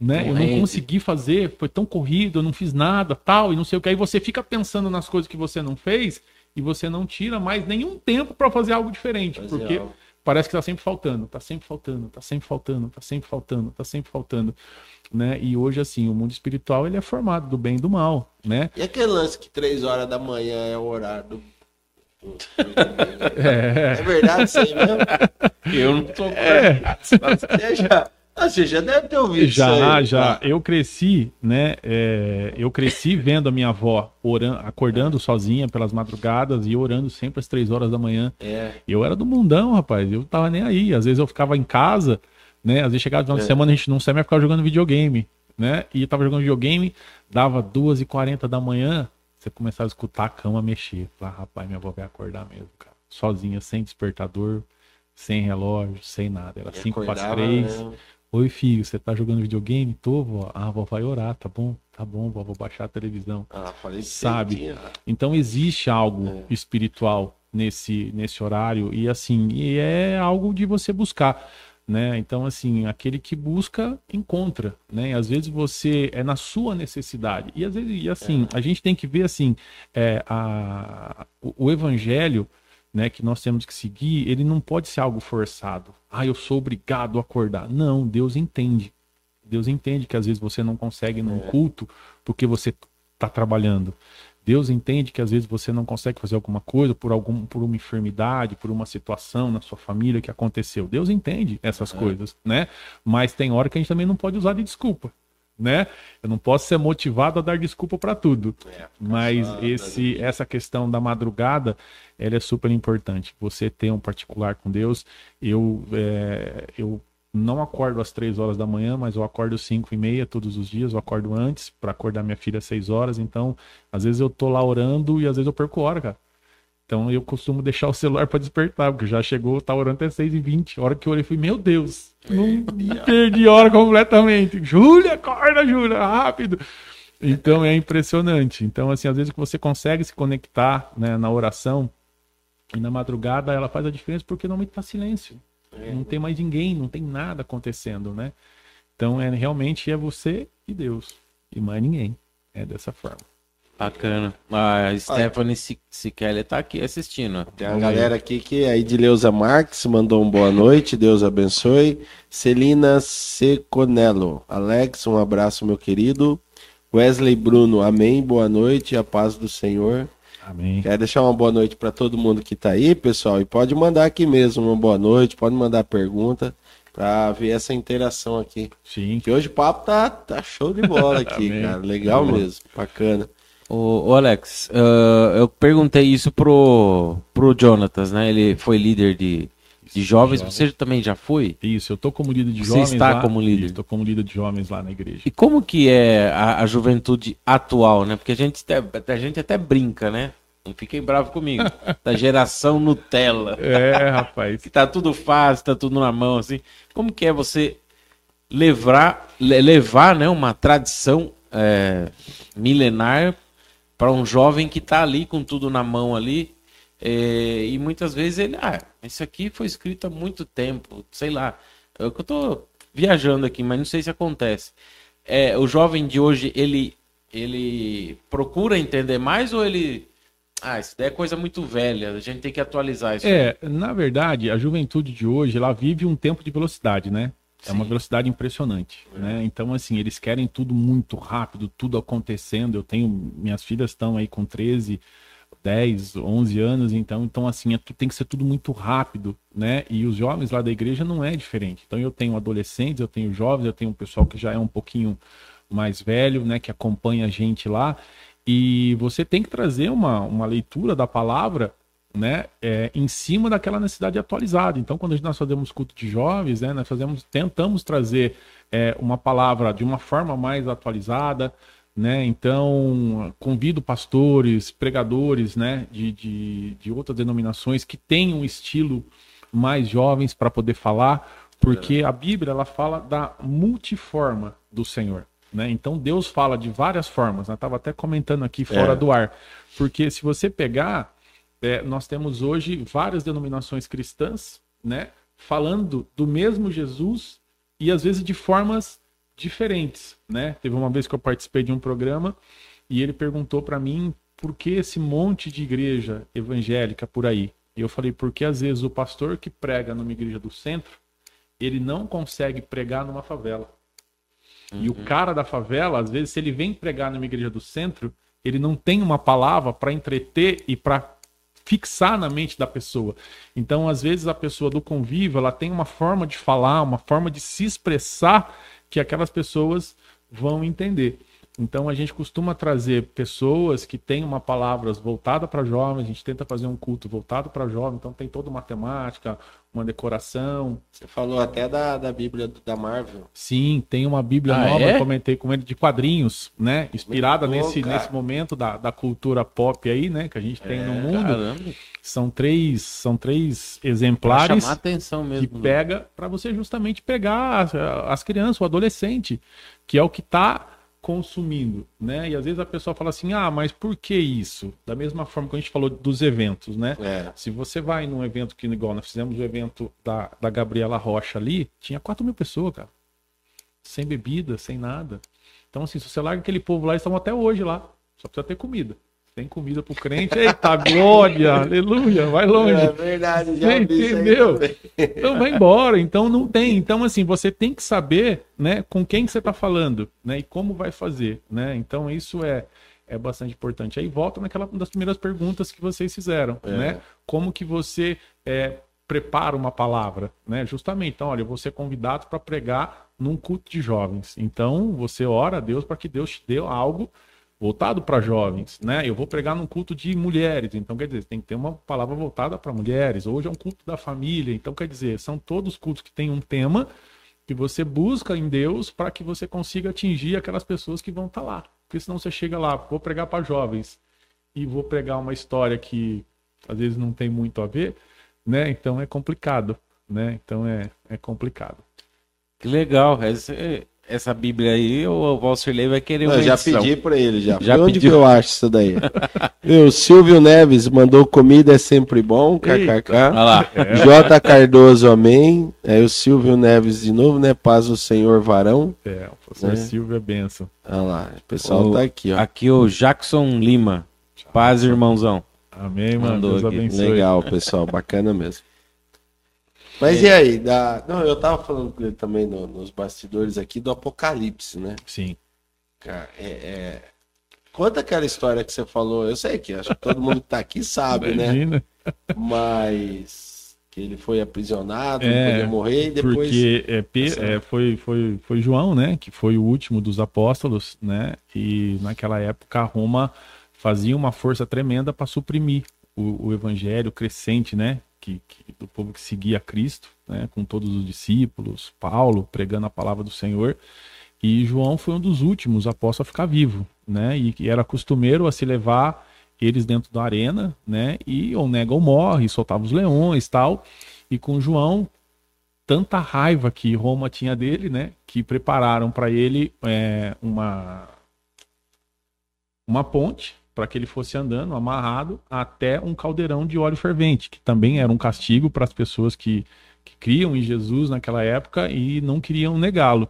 S3: né? Eu não
S2: Corrente.
S3: consegui fazer, foi tão corrido, eu não fiz nada, tal, e não sei o que. Aí você fica pensando nas coisas que você não fez e você não tira mais nenhum tempo para fazer algo diferente,
S2: Fazer
S3: porque
S2: algo.
S3: Parece que tá sempre faltando, tá sempre faltando, tá sempre faltando, tá sempre faltando, tá sempre faltando, né? E hoje assim, o mundo espiritual ele é formado do bem e do mal, né?
S2: E aquele lance que três horas da manhã é o horário do. *laughs*
S3: É.
S2: É verdade isso aí mesmo?
S1: Eu não tô.
S2: Você já, ah, você já deve ter ouvido isso
S3: Já,
S2: aí.
S3: já. Eu cresci, né? é, eu cresci vendo a minha avó orando, acordando sozinha pelas madrugadas e orando sempre às três horas da manhã.
S2: É.
S3: Eu era do mundão, rapaz. Eu tava nem aí. Às vezes eu ficava em casa, né? Às vezes chegava no final de
S2: É.
S3: semana, a gente não sai mais ficava jogando videogame, né? E eu tava jogando videogame, dava 2h40 da manhã, você começava a escutar a cama mexer. Falei, ah, rapaz, minha avó vai acordar mesmo, cara. Sozinha, sem despertador, sem relógio, sem nada. Era
S2: E
S3: 5 para
S2: acordava,
S3: 3. Oi, filho, você tá jogando videogame? Tô, vó. Ah, a vó vai orar, tá bom? Tá bom, vó, vou baixar a televisão.
S2: Ah, falei
S3: Sabe?
S2: tinha.
S3: Então existe algo
S2: É.
S3: espiritual nesse, nesse horário e assim, e é algo de você buscar, né? Então assim, aquele que busca encontra, né? Às vezes você é na sua necessidade. E às vezes e assim, a gente tem que ver assim, é, a, o, o evangelho né, que nós temos que seguir, ele não pode ser algo forçado. Ah, eu sou obrigado a acordar. Não, Deus entende. Deus entende que às vezes você não consegue num
S2: É.
S3: culto porque você está trabalhando. Deus entende que às vezes você não consegue fazer alguma coisa por algum por uma enfermidade, por uma situação na sua família que aconteceu. Deus entende essas
S2: É.
S3: coisas, né? Mas tem hora que a gente também não pode usar de desculpa, né? Eu não posso ser motivado a dar desculpa para tudo.
S2: É,
S3: Mas
S2: cansado,
S3: esse, essa questão da madrugada, ela é super importante. Você ter um particular com Deus. Eu, é, eu não acordo às três horas da manhã, mas eu acordo às cinco e meia todos os dias. Eu acordo antes para acordar minha filha às seis horas. Então, às vezes eu tô lá orando e às vezes eu perco hora, cara. Então eu costumo deixar o celular para despertar, porque já chegou, tá orando até 6 e 20 A hora que eu olhei, fui, meu Deus, não perdi a hora completamente. Júlia, acorda, Júlia, rápido. Então é impressionante. Então, assim, às vezes que você consegue se conectar né, na oração e na madrugada, ela faz a diferença porque normalmente tá silêncio. É. Não tem mais ninguém, não tem nada acontecendo, né? Então, é realmente é você e Deus, e mais ninguém. É dessa forma.
S1: Bacana. A Stephanie Siquelli está aqui assistindo.
S2: Tem a galera aqui que é Edileuza Marques mandou um boa noite, Deus abençoe. Celina Seconello. Alex, um abraço, meu querido. Wesley Bruno, amém, boa noite, a paz do Senhor.
S3: Amém.
S2: Quero deixar uma boa noite para todo mundo que está aí, pessoal, e pode mandar aqui mesmo uma boa noite, pode mandar pergunta para ver essa interação aqui.
S3: Sim.
S2: Que hoje o papo tá, tá show de bola *laughs* aqui, cara. Legal mesmo, bacana.
S1: O, Alex, uh, eu perguntei isso pro, pro Jonatas, né? Ele foi líder de, de jovens. jovens. Você também já foi?
S3: Isso, eu tô como líder de
S1: Você
S3: jovens.
S1: Você está lá, como líder?
S3: Estou como líder de jovens lá na igreja.
S1: E como que é a, a juventude atual, né? Porque a gente, a gente até brinca, né? Não fiquem bravos comigo. da geração Nutella. *laughs*
S3: É, rapaz.
S1: que tá tudo fácil, tá tudo na mão, assim. Como que é você levar, levar né, uma tradição é, milenar para um jovem que está ali com tudo na mão ali. É, e muitas vezes ele, ah, isso aqui foi escrito há muito tempo, sei lá. É eu tô viajando aqui, mas não sei se acontece. É, o jovem de hoje, ele, ele procura entender mais ou ele. Ah, isso daí é coisa muito velha, a gente tem que atualizar isso.
S3: É, na verdade, a juventude de hoje, ela vive um tempo de velocidade, né? É uma velocidade impressionante, é. né? Então, assim, eles querem tudo muito rápido, tudo acontecendo. Eu tenho, minhas filhas estão aí com 13, 10, 11 anos, então, então assim, é, tem que ser tudo muito rápido, né? E os jovens lá da igreja não é diferente. Então, eu tenho adolescentes, eu tenho jovens, eu tenho um pessoal que já é um pouquinho mais velho, né? Que acompanha a gente lá. E você tem que trazer uma, uma leitura da palavra né, é, em cima daquela necessidade atualizada. Então, quando nós fazemos culto de jovens, né, nós fazemos, tentamos trazer é, uma palavra de uma forma mais atualizada, né? Então, convido pastores, pregadores, né, de, de, de outras denominações que tenham um estilo mais jovens para poder falar, porque a Bíblia ela fala da multiforma do Senhor. Né? Então Deus fala de várias formas. Eu estava até comentando aqui fora é. do ar. Porque se você pegar é, nós temos hoje várias denominações cristãs, né, falando do mesmo Jesus e às vezes de formas diferentes, né? Teve uma vez que eu participei de um programa e ele perguntou para mim por que esse monte de igreja evangélica por aí. E eu falei porque às vezes o pastor que prega numa igreja do centro, ele não consegue pregar numa favela. Uhum. E o uhum. cara da favela, às vezes, se ele vem pregar numa igreja do centro, ele não tem uma palavra para entreter e para fixar na mente da pessoa. Então, às vezes, a pessoa do convívio, ela tem uma forma de falar, uma forma de se expressar que aquelas pessoas vão entender. Então a gente costuma trazer pessoas que têm uma palavra voltada para jovens, a gente tenta fazer um culto voltado para jovens, então tem toda uma temática, uma decoração.
S2: Você falou até da, da Bíblia da Marvel.
S3: Sim, tem uma Bíblia ah, nova, é? comentei com ele, de quadrinhos, né? Inspirada nesse, nesse momento da, da cultura pop aí, né? Que a gente tem é, no mundo. Caramba. São três, são três exemplares pra
S1: chamar atenção mesmo,
S3: que né? pega para você justamente pegar as, as crianças, o adolescente, que é o que está consumindo, né? E às vezes a pessoa fala assim, ah, mas por que isso? Da mesma forma que a gente falou dos eventos, né? É. Se você vai num evento que, igual nós fizemos o evento da, da Gabriela Rocha ali, tinha 4 mil pessoas, cara. Sem bebida, sem nada. Então, assim, se você larga aquele povo lá, eles estão até hoje lá. Só precisa ter comida tem comida pro crente, eita glória, aleluia, vai longe.
S2: É verdade,
S3: já entendeu? Então vai embora, então não tem. Então assim, você tem que saber, né, com quem você está falando, né, e como vai fazer, né? Então isso é é bastante importante. Aí volta naquela das primeiras perguntas que vocês fizeram, é. né? Como que você é, prepara uma palavra, né? Justamente, então, olha, eu vou ser convidado para pregar num culto de jovens. Então, você ora a Deus para que Deus te dê algo voltado para jovens, né? Eu vou pregar num culto de mulheres, então quer dizer, tem que ter uma palavra voltada para mulheres. Hoje é um culto da família, então quer dizer, são todos cultos que têm um tema que você busca em Deus para que você consiga atingir aquelas pessoas que vão estar tá lá. Porque senão você chega lá, vou pregar para jovens e vou pregar uma história que às vezes não tem muito a ver, né? Então é complicado, né? Então é, é complicado.
S1: Que legal. Essa, essa Bíblia aí, o Valcirlei vai querer uma
S2: Eu já
S1: edição.
S2: pedi pra ele, já.
S1: Já
S2: Onde
S1: pediu?
S2: que eu acho isso daí? *laughs* o Silvio Neves mandou comida é sempre bom, kkk. *laughs* J. Cardoso, amém. Aí o Silvio Neves de novo, né? Paz o Senhor varão.
S3: É, o professor
S2: Né?
S3: Silvio é benção.
S2: Olha lá, o pessoal
S1: O-
S2: tá aqui, ó.
S1: Aqui o Jackson Lima. Paz, irmãozão.
S3: Amém, mano.
S1: Mandou
S3: Deus
S1: aqui.
S3: abençoe.
S2: Legal, pessoal, bacana mesmo. Mas e aí? Da... Não, eu tava falando com ele também no- nos bastidores aqui do Apocalipse, né?
S3: Sim.
S2: Cara, é, é- Conta aquela história que você falou. Eu sei que acho que todo mundo que tá aqui sabe, né?
S3: Imagina.
S2: Mas que ele foi aprisionado,
S3: É,
S2: não podia morrer e depois.
S3: Porque é, é, foi, foi, foi João, né? Que foi o último dos apóstolos, né? E naquela época Roma fazia uma força tremenda para suprimir o, o evangelho crescente, né? Que, que- do povo que seguia Cristo, né? Com todos os discípulos, Paulo pregando a palavra do Senhor. E João foi um dos últimos apóstolos a ficar vivo, né? E que era costumeiro a se levar eles dentro da arena, né? E ou nega ou morre, soltava os leões, tal. E com João tanta raiva que Roma tinha dele, né? Que prepararam para ele é, uma uma ponte para que ele fosse andando amarrado até um caldeirão de óleo fervente, que também era um castigo para as pessoas que, que criam em Jesus naquela época e não queriam negá-lo.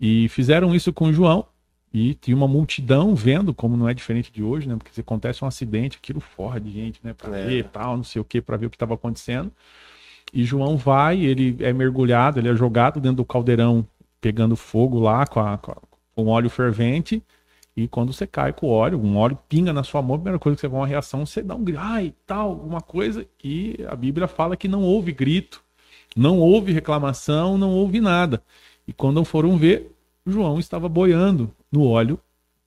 S3: E fizeram isso com João e tinha uma multidão vendo, como não é diferente de hoje, né? Porque se acontece um acidente, aquilo forra de gente, né? Para
S2: É.
S3: ver tal, não sei o que, para ver o que estava acontecendo. E João vai, ele é mergulhado, ele é jogado dentro do caldeirão, pegando fogo lá com, a, com, óleo fervente. E quando você cai com o óleo, um óleo pinga na sua mão, a primeira coisa que você vê uma reação, você dá um grito, ai, tal, alguma coisa. E a Bíblia fala que não houve grito, não houve reclamação, não houve nada. E quando foram ver, João estava boiando no óleo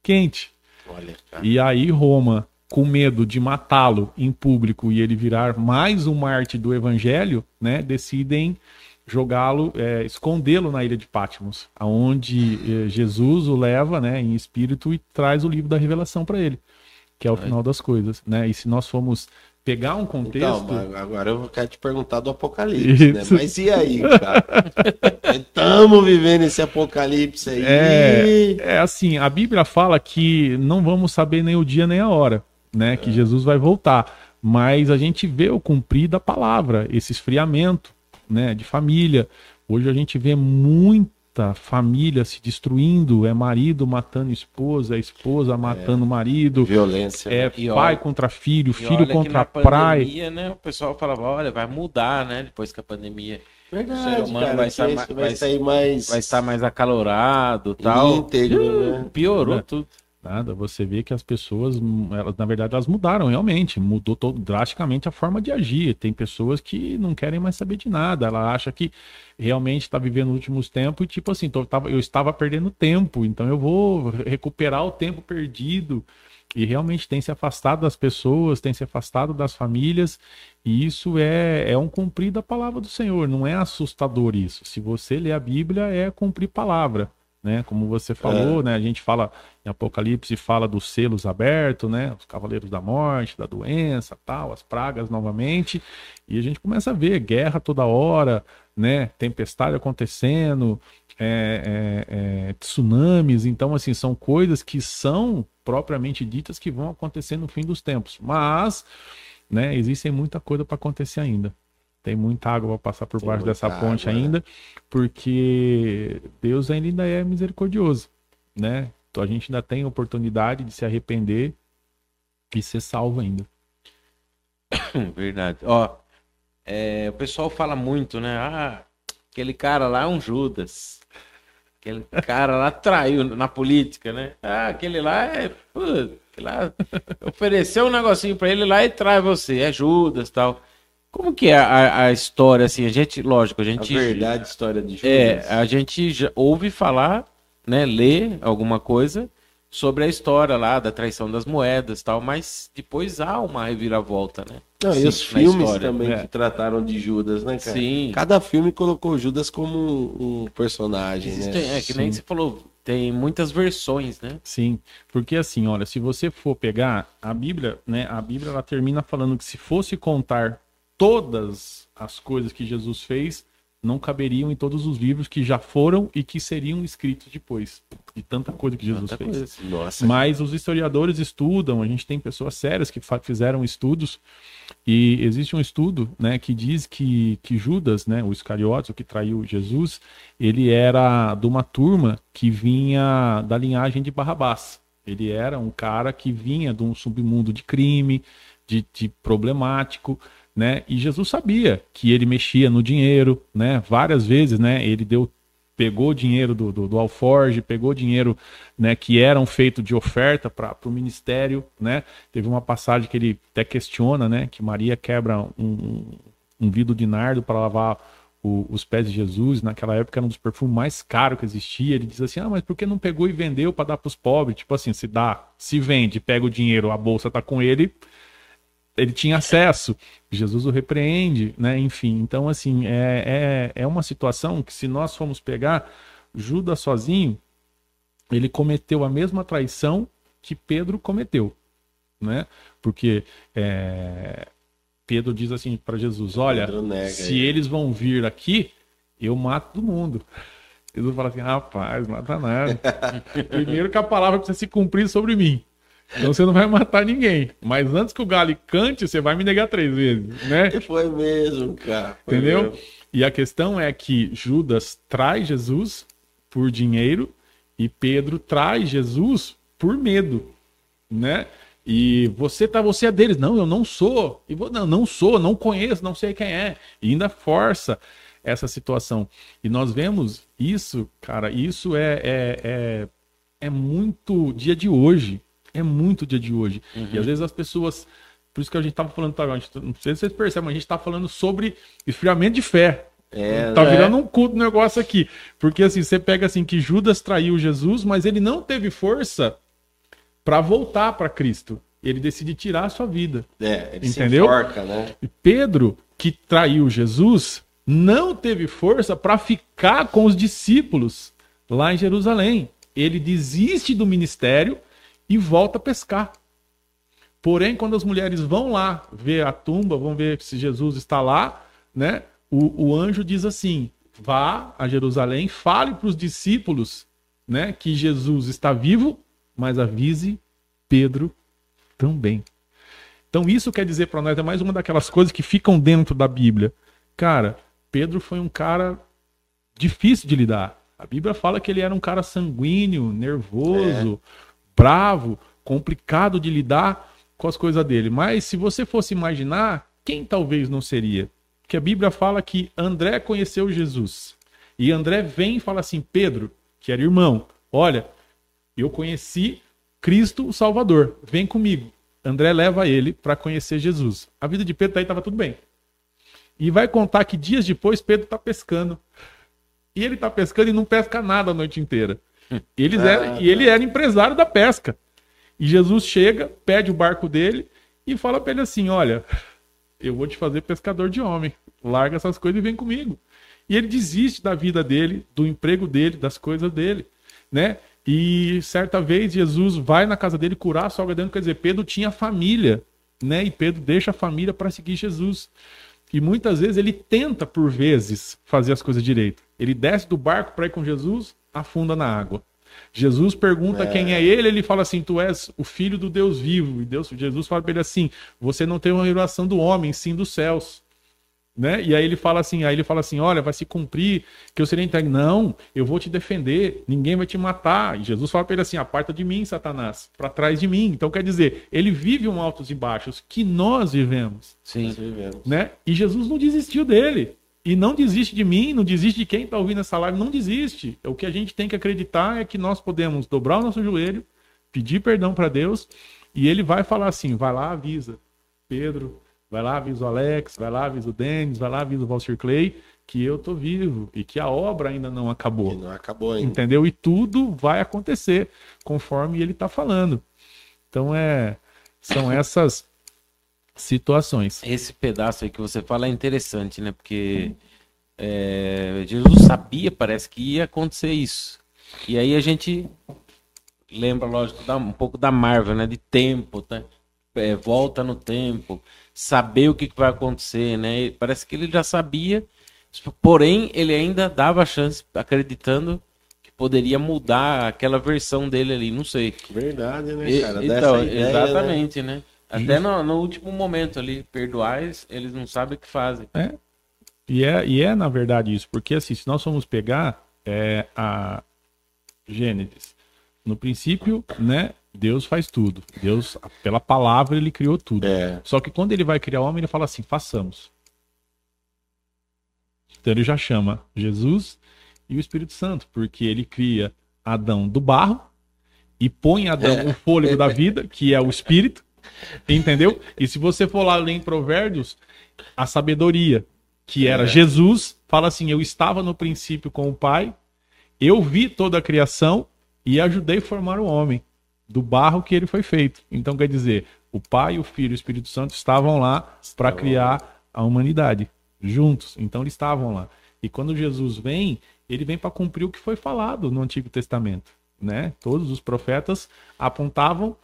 S3: quente.
S2: Olha.
S3: E aí Roma, com medo de matá-lo em público e ele virar mais um Marte do Evangelho, né, decidem jogá-lo, é, escondê-lo na ilha de Patmos, aonde eh, Jesus o leva, né, em espírito e traz o livro da Revelação para ele, que é o final das coisas, né? E se nós formos pegar um
S2: Então,
S3: contexto,
S2: mas agora eu quero te perguntar do Apocalipse, né? Mas e aí, cara? Estamos vivendo esse Apocalipse aí.
S3: É, é assim, a Bíblia fala que não vamos saber nem o dia nem a hora, né? Que Jesus vai voltar. Mas a gente vê o cumprir da palavra, esse esfriamento, né? De família. Hoje a gente vê muita família se destruindo, é marido matando esposa, esposa matando marido,
S2: Violência.
S3: é
S2: né?
S3: Pai
S1: olha-
S3: contra filho, filho
S1: olha que
S3: contra
S1: na
S3: pai.
S1: pandemia, né, o pessoal falava, olha, vai mudar, né, depois que a pandemia o ser
S2: Verdade,
S1: humano
S2: cara.
S1: vai estar
S2: isso
S1: mais-
S2: vai
S1: vai-
S2: sair mais
S1: vai estar mais acalorado tal.
S2: íntegro, né?
S1: Piorou
S3: Né?
S1: tudo.
S3: Nada, você vê que as pessoas, hum, elas, na verdade, elas mudaram realmente, mudou todo, drasticamente a forma de agir. Tem pessoas que não querem mais saber de nada, ela acha que realmente está vivendo os últimos tempos e, tipo assim, tô- tava- eu estava perdendo tempo, então eu vou recuperar o tempo perdido. E realmente tem se afastado das pessoas, tem se afastado das famílias, e isso é, é um cumprir da palavra do Senhor, não é assustador isso. Se você ler a Bíblia, é cumprir palavra, né? Como você falou, né? A gente fala em Apocalipse, fala dos selos abertos, né? Os cavaleiros da morte, da doença, tal, as pragas novamente, e a gente começa a ver guerra toda hora, né? Tempestade acontecendo, é, é, é, tsunamis, então assim são coisas que são propriamente ditas que vão acontecer no fim dos tempos, mas né, existem muita coisa para acontecer ainda. Tem muita água para passar por
S2: Tem
S3: baixo dessa ponte
S2: água, né?
S3: ainda, porque Deus ainda é misericordioso, né? Então a gente ainda tem oportunidade de se arrepender e ser salvo ainda. *coughs*
S1: Verdade. Ó, é, o pessoal fala muito, né? Ah, aquele cara lá é um Judas. Aquele cara lá traiu na política, né? Ah, aquele lá é. putz, lá ofereceu um negocinho pra ele lá e trai você. É Judas tal. Como que é a, a história, assim? A gente, lógico, a
S2: A
S1: gente.
S2: verdade, história de Judas.
S1: É, a gente já ouve falar, né, ler alguma coisa sobre a história lá da traição das moedas e tal, mas depois há uma reviravolta, né?
S2: Não, e
S1: Sim,
S2: os
S1: na
S2: filmes
S1: história,
S2: também
S3: né?
S2: que trataram de Judas, né, cara?
S1: Sim.
S2: Cada filme colocou Judas como um, um personagem,
S1: Existem,
S2: né?
S1: é que nem
S3: Sim.
S1: você falou, tem muitas versões, né?
S3: Sim, porque assim, olha, se você for pegar a Bíblia, né, a Bíblia ela termina falando que se fosse contar todas as coisas que Jesus fez, não caberiam em todos os livros que já foram e que seriam escritos depois de tanta coisa que Jesus
S1: Tanta
S3: fez. Mas os historiadores estudam, a gente tem pessoas sérias que fizeram estudos, e existe um estudo né, que diz que, que Judas, né, o Iscariotes, o que traiu Jesus, ele era de uma turma que vinha da linhagem de Barrabás. Ele era um cara que vinha de um submundo de crime, de, de problemático, né? E Jesus sabia que ele mexia no dinheiro, né? Várias vezes, né? Ele deu pegou dinheiro do, do, do alforge, pegou dinheiro né, que eram feito de oferta para o ministério, né? Teve uma passagem que ele até questiona, né? Que Maria quebra um, um vidro de nardo para lavar o- os pés de Jesus. Naquela época era um dos perfumes mais caros que existia. Ele diz assim: ah, mas por que não pegou e vendeu para dar para os pobres? Tipo assim, se dá, se vende, pega o dinheiro, a bolsa tá com ele, ele tinha acesso. Jesus o repreende, né? Enfim, então assim é, é, é uma situação que se nós formos pegar Judas sozinho, ele cometeu a mesma traição que Pedro cometeu, né? Porque é, Pedro diz assim para Jesus: Olha,
S2: nega
S3: se eles vão vir aqui, eu mato todo mundo. Jesus fala assim: Rapaz, mata nada. *laughs* Primeiro que a palavra precisa se cumprir sobre mim. Então você não vai matar ninguém. Mas antes que o galo cante, você vai me negar três vezes, né?
S2: Foi mesmo, cara. Foi
S3: Entendeu?
S2: mesmo.
S3: E a questão é que Judas traz Jesus por dinheiro e Pedro traz Jesus por medo, né? E você tá, você é deles. Não, eu não sou. E vou, não, não sou, não conheço, não sei quem é. E ainda força essa situação. E nós vemos isso, cara, isso é, é, é, é muito dia de hoje. É muito dia de hoje. E às vezes as pessoas. Por isso que a gente tava falando, tá, gente- não sei se vocês percebem, mas a gente tá falando sobre esfriamento de fé.
S2: É,
S3: Tá virando um culto negócio aqui. Porque assim, você pega assim que Judas traiu Jesus, mas ele não teve força para voltar para Cristo. Ele decide tirar a sua vida.
S2: É, ele
S3: Entendeu?
S2: se enforca, né?
S3: E Pedro, que traiu Jesus, não teve força para ficar com os discípulos lá em Jerusalém. Ele desiste do ministério e volta a pescar. Porém, quando as mulheres vão lá ver a tumba, vão ver se Jesus está lá, né? O, o anjo diz assim: vá a Jerusalém, fale para os discípulos, né, que Jesus está vivo, mas avise Pedro também. Então isso quer dizer para nós é mais uma daquelas coisas que ficam dentro da Bíblia. Cara, Pedro foi um cara difícil de lidar. A Bíblia fala que ele era um cara sanguíneo, nervoso, bravo, complicado de lidar com as coisas dele. Mas se você fosse imaginar, quem talvez não seria? Porque a Bíblia fala que André conheceu Jesus. E André vem e fala assim: Pedro, que era irmão, olha, eu conheci Cristo o Salvador, vem comigo. André leva ele para conhecer Jesus. A vida de Pedro daí estava tudo bem. E vai contar que dias depois Pedro está pescando. E ele está pescando e não pesca nada a noite inteira. Eles
S2: Ah,
S3: eram-
S2: tá.
S3: E ele era empresário da pesca. E Jesus chega, pede o barco dele e fala para ele assim: Olha, eu vou te fazer pescador de homem. Larga essas coisas e vem comigo. E ele desiste da vida dele, do emprego dele, das coisas dele, né? E certa vez Jesus vai na casa dele curar a sogra dele, quer dizer, Pedro tinha família, né? E Pedro deixa a família para seguir Jesus. E muitas vezes ele tenta, por vezes, fazer as coisas direito. Ele desce do barco para ir com Jesus, afunda na água. Jesus pergunta quem é ele, ele fala assim: Tu és o filho do Deus vivo. E Deus, Jesus fala para ele assim: Você não tem uma revelação do homem, sim dos céus. Né? E aí ele fala assim, aí ele fala assim, olha, vai se cumprir que eu serei entregue. Não, eu vou te defender, ninguém vai te matar. E Jesus fala para ele assim, aparta de mim, Satanás, para trás de mim. Então quer dizer, ele vive um altos e baixos que nós vivemos,
S1: Sim.
S2: Nós vivemos.
S3: né? E Jesus não desistiu dele. E não desiste de mim, não desiste de quem está ouvindo essa live, não desiste. O que a gente tem que acreditar é que nós podemos dobrar o nosso joelho, pedir perdão para Deus, e ele vai falar assim: vai lá, avisa Pedro, vai lá, avisa o Alex, vai lá, avisa o Denis, vai lá, avisa o Valsir Clay, que eu tô vivo e que a obra ainda não
S2: E
S3: acabou.
S2: não acabou ainda.
S3: Entendeu? E tudo vai acontecer conforme ele está falando. Então é são essas situações.
S1: Esse pedaço aí que você fala é interessante, né? Porque é, Jesus sabia, parece que ia acontecer isso. E aí a gente lembra, lógico, da, um pouco da Marvel, né? De tempo, tá? É, volta no tempo, saber o que, que vai acontecer, né? E parece que ele já sabia, porém ele ainda dava chance, acreditando que poderia mudar aquela versão dele ali, não sei.
S2: Verdade, né,
S1: E-
S2: cara?
S1: então,
S2: Dessa ideia, né?
S1: exatamente, né? Até no, no último momento ali, perdoar, eles, não sabem o que fazem.
S3: E é, e é na verdade isso, porque assim, se nós formos pegar é, a Gênesis, no princípio, né, Deus faz tudo. Deus, pela palavra, ele criou tudo.
S2: É.
S3: Só que quando ele vai criar o homem, ele fala assim: façamos. Então ele já chama Jesus e o Espírito Santo, porque ele cria Adão do barro e põe Adão
S2: É.
S3: o fôlego da *laughs* vida, que é o Espírito, entendeu? E se você for lá ler em Provérbios, a sabedoria, que era
S2: É.
S3: Jesus, fala assim: Eu estava no princípio com o Pai, eu vi toda a criação e ajudei a formar o homem do barro que ele foi feito. Então quer dizer, o Pai, o Filho e o Espírito Santo estavam lá para criar a humanidade juntos. Então eles estavam lá. E quando Jesus vem, ele vem para cumprir o que foi falado no Antigo Testamento, né? Todos os profetas apontavam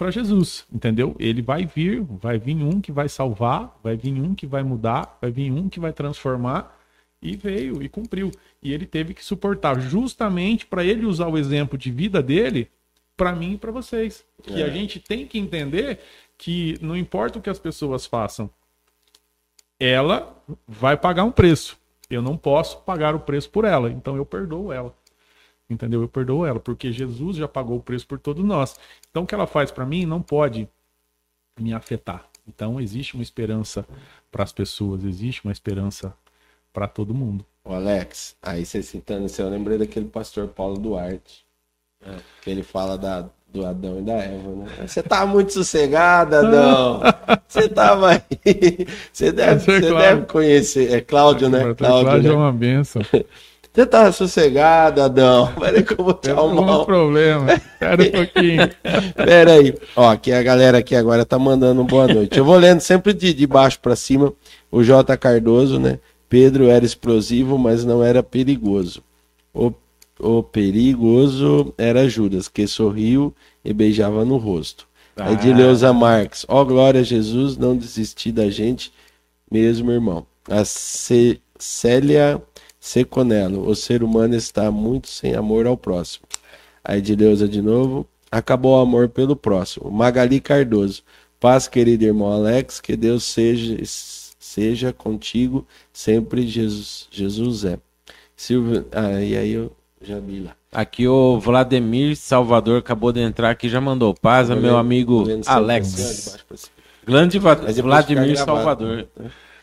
S3: para Jesus, entendeu? Ele vai vir, vai vir um que vai salvar, vai vir um que vai mudar, vai vir um que vai transformar e veio e cumpriu. E ele teve que suportar justamente para ele usar o exemplo de vida dele para mim e para vocês. Que
S2: É.
S3: a gente tem que entender que não importa o que as pessoas façam, ela vai pagar um preço. Eu não posso pagar o preço por ela, então eu perdoo ela. Entendeu? Eu perdoo ela, porque Jesus já pagou o preço por todos nós. Então o que ela faz para mim não pode me afetar. Então existe uma esperança para as pessoas, existe uma esperança para todo mundo.
S2: Ô, Alex, aí você citando isso, eu lembrei daquele pastor Paulo Duarte. né, Que ele fala da, do Adão e da Eva, né? Você tá muito sossegado, Adão. *laughs* Você tava *laughs* aí. Você deve, você
S3: Cláudio.
S2: deve conhecer. É Cláudio, né? Cláudio,
S3: Cláudio é
S2: né?
S3: uma benção. *laughs*
S2: Você tá sossegado, Adão. *laughs* Peraí que eu vou te arrumar. um-
S3: problema. Espera um *laughs* pouquinho.
S2: Pera aí. Ó, aqui a galera aqui agora tá mandando boa noite. Eu vou lendo sempre de, de baixo pra cima. O J. Cardoso, né? Pedro era explosivo, mas não era perigoso. O, o perigoso era Judas, que sorriu e beijava no rosto.
S1: Ah.
S2: Leusa Marques. Ó, glória a Jesus, não desistir da gente mesmo, irmão. A C- Célia Seconello. O ser humano está muito sem amor ao próximo. Aí de Leusa de novo. Acabou o amor pelo próximo. Magali Cardoso. Paz, querido irmão Alex, que Deus seja, seja contigo sempre, Jesus, Jesus é. Silvio, ah, e aí eu já vi lá.
S1: Aqui o Vladimir Salvador acabou de entrar aqui, já mandou paz a
S2: Tô
S1: meu
S2: vendo-
S1: amigo
S2: de
S1: Alex. Grande Vladimir. Salvador.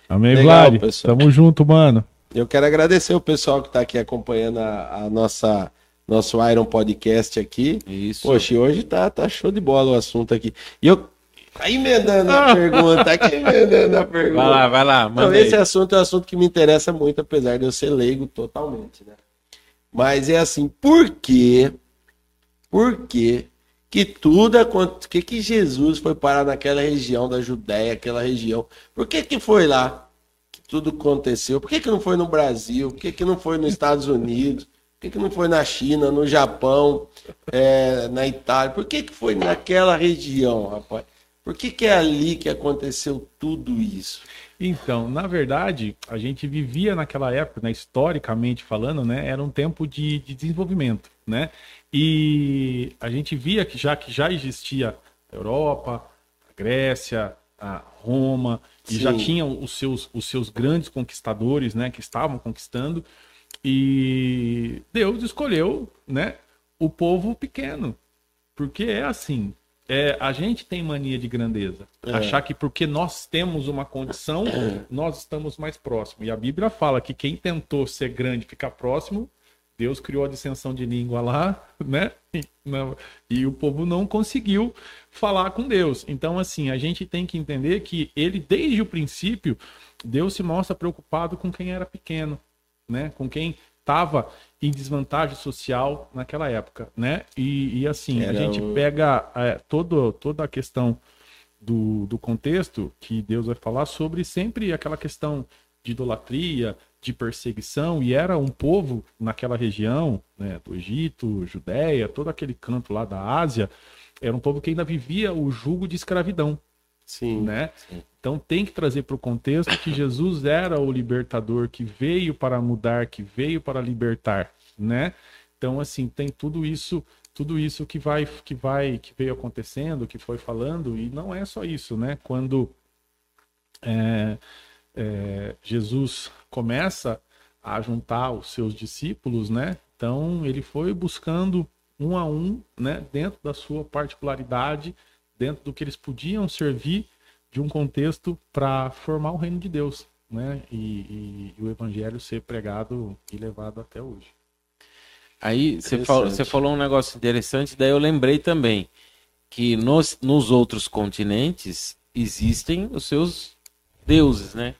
S3: Amém,
S2: Legal,
S3: Vlad.
S2: pessoal.
S3: Tamo junto, mano.
S2: Eu quero agradecer o pessoal que está aqui acompanhando a, a nossa nosso Iron Podcast aqui.
S1: Isso.
S2: Poxa, hoje tá, tá show de bola o assunto aqui. E eu. Tá emendando a pergunta, tá aqui emendando a pergunta.
S1: Vai lá, vai lá,
S2: Então,
S1: manda
S2: esse
S1: aí.
S2: assunto é um assunto que me interessa muito, apesar de eu ser leigo totalmente, né? Mas é assim, por quê? Por quê que tudo aconteceu? que que Jesus foi parar naquela região da Judéia, aquela região? Por que que foi lá tudo aconteceu? Por que que não foi no Brasil? Por que que não foi nos Estados Unidos? Por que que não foi na China, no Japão, é, na Itália? Por que que foi naquela região, rapaz? Por que que é ali que aconteceu tudo isso?
S3: Então, na verdade, a gente vivia naquela época, né, historicamente falando, né, era um tempo de, de desenvolvimento, né? E a gente via que já que já existia a Europa, a Grécia, a Roma, e
S2: Sim.
S3: já tinham os seus, os seus grandes conquistadores, né, que estavam conquistando, e Deus escolheu, né, o povo pequeno, porque é assim, é, a gente tem mania de grandeza.
S2: É.
S3: Achar que porque nós temos uma condição, *coughs* nós estamos mais próximos. E a Bíblia fala que quem tentou ser grande ficar próximo, Deus criou a dissensão de língua lá, né? E, o povo não conseguiu falar com Deus. Então, assim, a gente tem que entender que ele, desde o princípio, Deus se mostra preocupado com quem era pequeno, né? Com quem estava em desvantagem social naquela época, né? E, e assim, a
S2: Era
S3: gente
S2: o-
S3: pega é, todo, toda a questão do, do contexto que Deus vai falar sobre sempre aquela questão de idolatria, de perseguição, e era um povo naquela região, né, do Egito, Judéia, todo aquele canto lá da Ásia, era um povo que ainda vivia o jugo de escravidão.
S2: Sim.
S3: Né?
S1: Sim.
S3: Então tem que trazer para o contexto que Jesus era o libertador que veio para mudar, que veio para libertar, né? Então assim tem tudo isso, tudo isso que vai, que vai, que veio acontecendo, que foi falando e não é só isso, né? Quando é, é, Jesus começa a juntar os seus discípulos, né? Então ele foi buscando um a um, né? Dentro da sua particularidade, dentro do que eles podiam servir de um contexto para formar o reino de Deus, né? E, e, e, o evangelho ser pregado e levado até hoje.
S1: Aí você falou, você falou um negócio interessante, daí eu lembrei também que nos, nos outros continentes existem os seus deuses, né?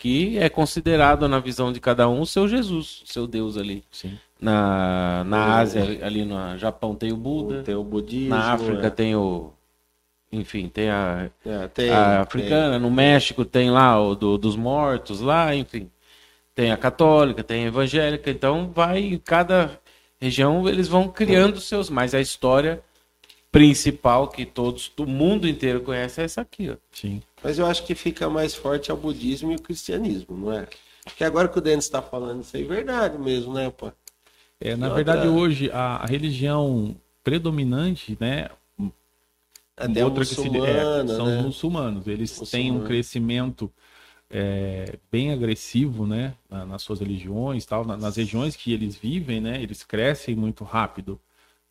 S1: Que é considerado na visão de cada um o seu Jesus, o seu Deus ali.
S3: Sim.
S1: Na, na Ásia, ali no Japão tem o Buda.
S2: Tem o budismo.
S1: Na África
S2: é.
S1: tem o. Enfim, tem a,
S2: É, tem,
S1: a africana. No México tem lá o do, dos mortos, lá, enfim. Tem a católica, tem a evangélica. Então vai, cada região eles vão criando seus. Mas a história principal que todos do mundo inteiro conhece é essa aqui, ó.
S3: Sim.
S2: Mas eu acho que fica mais forte é o budismo e o cristianismo, não é? Porque agora que o Denis está falando isso aí é verdade mesmo, né, pô?
S3: É, na verdade, hoje, a, a religião predominante, né?
S2: Até
S3: outra que se- é, são
S2: né?
S3: os muçulmanos. Eles têm um crescimento é, bem agressivo, né? na- nas suas religiões, tal, na- nas regiões que eles vivem, né? Eles crescem muito rápido.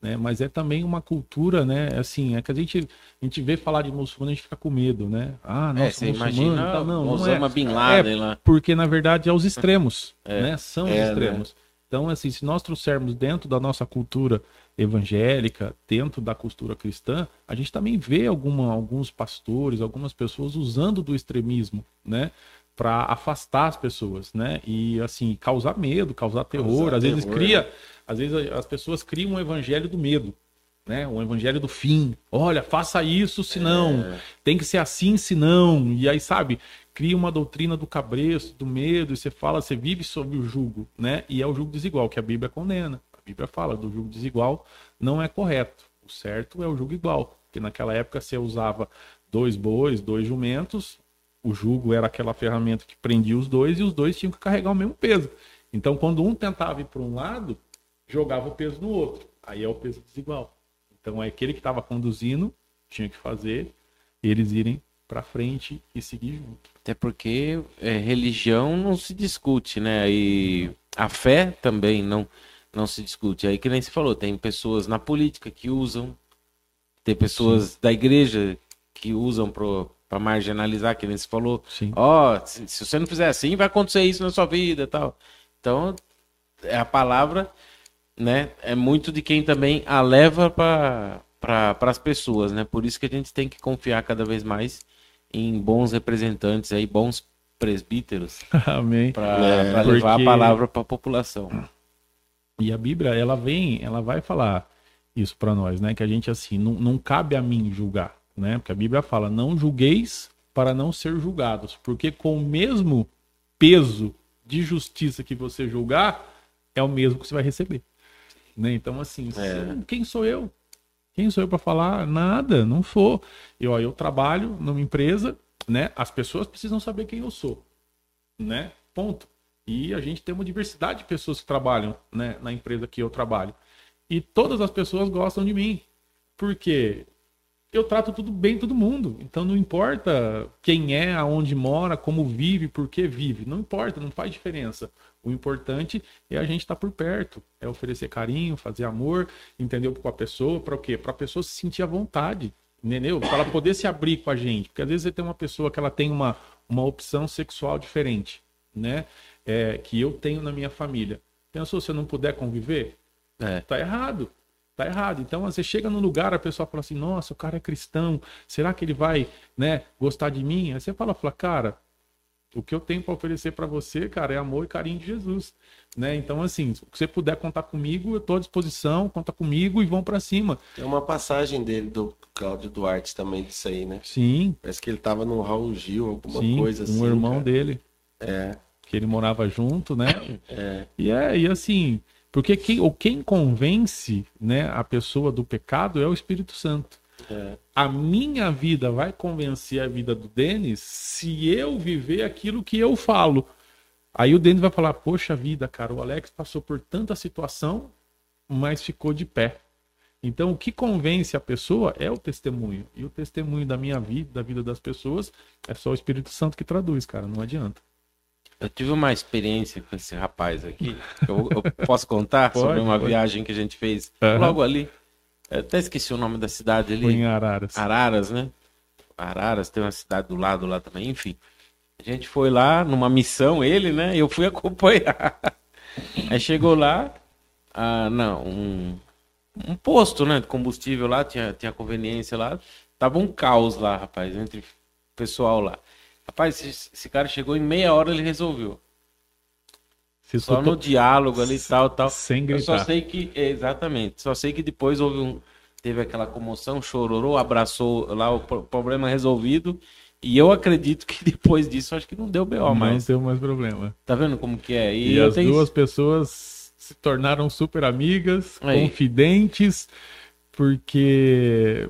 S3: Né? Mas é também uma cultura, né? Assim, é que a gente, a gente vê falar de muçulmano, a gente fica com medo, né? Ah, nossa,
S1: é, você imagina
S3: tal. não, não é.
S1: Osama Bin Laden lá.
S3: Porque, na verdade, é os extremos, né? São os
S2: É, né?
S3: extremos. Então, assim, se nós trouxermos dentro da nossa cultura evangélica, dentro da cultura cristã, a gente também vê alguma, alguns pastores, algumas pessoas usando do extremismo, né? Para afastar as pessoas, né? E, assim, causar medo, causar terror.
S2: Causar
S3: às vezes
S2: terror,
S3: cria, às vezes as pessoas criam um evangelho do medo. Né? Um evangelho do fim. Olha, faça isso, senão.
S2: É.
S3: Tem que ser assim, senão. E aí, sabe, cria uma doutrina do cabresto, do medo, e você fala, você vive sob o jugo, né? E é o jugo desigual que a Bíblia condena. A Bíblia fala do jugo desigual não é correto. O certo é o jugo igual. Porque naquela época você usava dois bois, dois jumentos, o jugo era aquela ferramenta que prendia os dois e os dois tinham que carregar o mesmo peso. Então, quando um tentava ir para um lado, jogava o peso no outro. Aí é o peso desigual. Então, é aquele que estava conduzindo tinha que fazer eles irem para frente e seguir junto.
S1: Até porque é, religião não se discute, né? E a fé também não, não se discute. Aí que nem se falou, tem pessoas na política que usam, tem pessoas da igreja que usam para marginalizar, que nem se falou.
S3: Sim.
S1: Ó, se, se você não fizer assim, vai acontecer isso na sua vida tal. Então, é a palavra, né? É muito de quem também a leva para para as pessoas, né? Por isso que a gente tem que confiar cada vez mais em bons representantes aí, bons presbíteros, *laughs*
S3: Amém.
S1: para
S2: É,
S1: levar a
S3: porque-
S1: palavra para a população.
S3: E a Bíblia, ela vem, ela vai falar isso para nós, né? Que a gente, assim, não, não cabe a mim julgar, né? Porque a Bíblia fala, não julgueis para não ser julgados. Porque com o mesmo peso de justiça que você julgar, é o mesmo que você vai receber. Né? Então, assim,
S2: É.
S3: quem sou eu? Quem sou eu para falar? Nada, não sou. Eu, ó, eu trabalho numa empresa, né? As pessoas precisam saber quem eu sou, né? Ponto. E a gente tem uma diversidade de pessoas que trabalham né, na empresa que eu trabalho. E todas as pessoas gostam de mim. Porque eu trato tudo bem todo mundo. Então não importa quem é, aonde mora, como vive, por que vive. Não importa, não faz diferença. O importante é a gente estar por perto, é oferecer carinho, fazer amor, entendeu? Com a pessoa, para o quê? Para a pessoa se sentir à vontade, entendeu? Para ela poder se abrir com a gente. Porque às vezes você tem uma pessoa que ela tem uma, uma opção sexual diferente, né? É, que eu tenho na minha família. Pensou, se eu não puder conviver?
S1: É.
S3: Tá errado. Tá errado. Então você chega num lugar, a pessoa fala assim: nossa, o cara é cristão, será que ele vai, né, gostar de mim? Aí você fala, fala cara, o que eu tenho para oferecer para você, cara, é amor e carinho de Jesus, né? Então assim, se você puder contar comigo, eu tô à disposição, conta comigo e vão para cima.
S2: Tem uma passagem dele, do Cláudio Duarte também disso aí, né?
S3: Sim,
S2: Parece que ele tava no Raul Gil, alguma
S3: sim,
S2: coisa assim.
S3: um irmão
S2: cara.
S3: dele.
S2: É.
S3: que ele morava junto, né?
S2: É.
S3: E é e assim, porque quem, ou quem convence, né, a pessoa do pecado é o Espírito Santo.
S2: É.
S3: A minha vida vai convencer a vida do Denis se eu viver aquilo que eu falo. Aí o Denis vai falar: Poxa vida, cara, o Alex passou por tanta situação, mas ficou de pé. Então, o que convence a pessoa é o testemunho. E o testemunho da minha vida, da vida das pessoas, é só o Espírito Santo que traduz, cara. Não adianta.
S1: Eu tive uma experiência com esse rapaz aqui. Eu, eu posso contar *laughs*
S3: Pode,
S1: sobre uma
S3: pode.
S1: viagem que a gente fez
S3: Aham.
S1: logo ali. Eu até esqueci o nome da cidade ali.
S3: Foi em Araras.
S1: Araras, né? Araras, tem uma cidade do lado lá também, enfim. A gente foi lá numa missão, ele, né? Eu fui *laughs* acompanhar. Aí chegou lá, ah, não, um, um posto, né? De combustível lá, tinha, tinha conveniência lá. Tava um caos lá, rapaz, entre o pessoal lá. Rapaz, esse, esse cara chegou em meia hora, ele resolveu.
S3: Se
S1: Só no diálogo ali e tal, tal.
S3: Sem
S1: Eu só
S3: gritar.
S1: sei que, exatamente, só sei que depois houve um, teve aquela comoção, chororou, abraçou lá o pro- problema resolvido. E eu acredito que *laughs* depois disso, acho que não deu B.O.
S3: não
S1: mais.
S3: deu mais problema.
S1: Tá vendo como que é?
S3: E,
S1: eu
S3: as
S1: tenho-
S3: duas pessoas se tornaram super amigas,
S1: Aí.
S3: confidentes, porque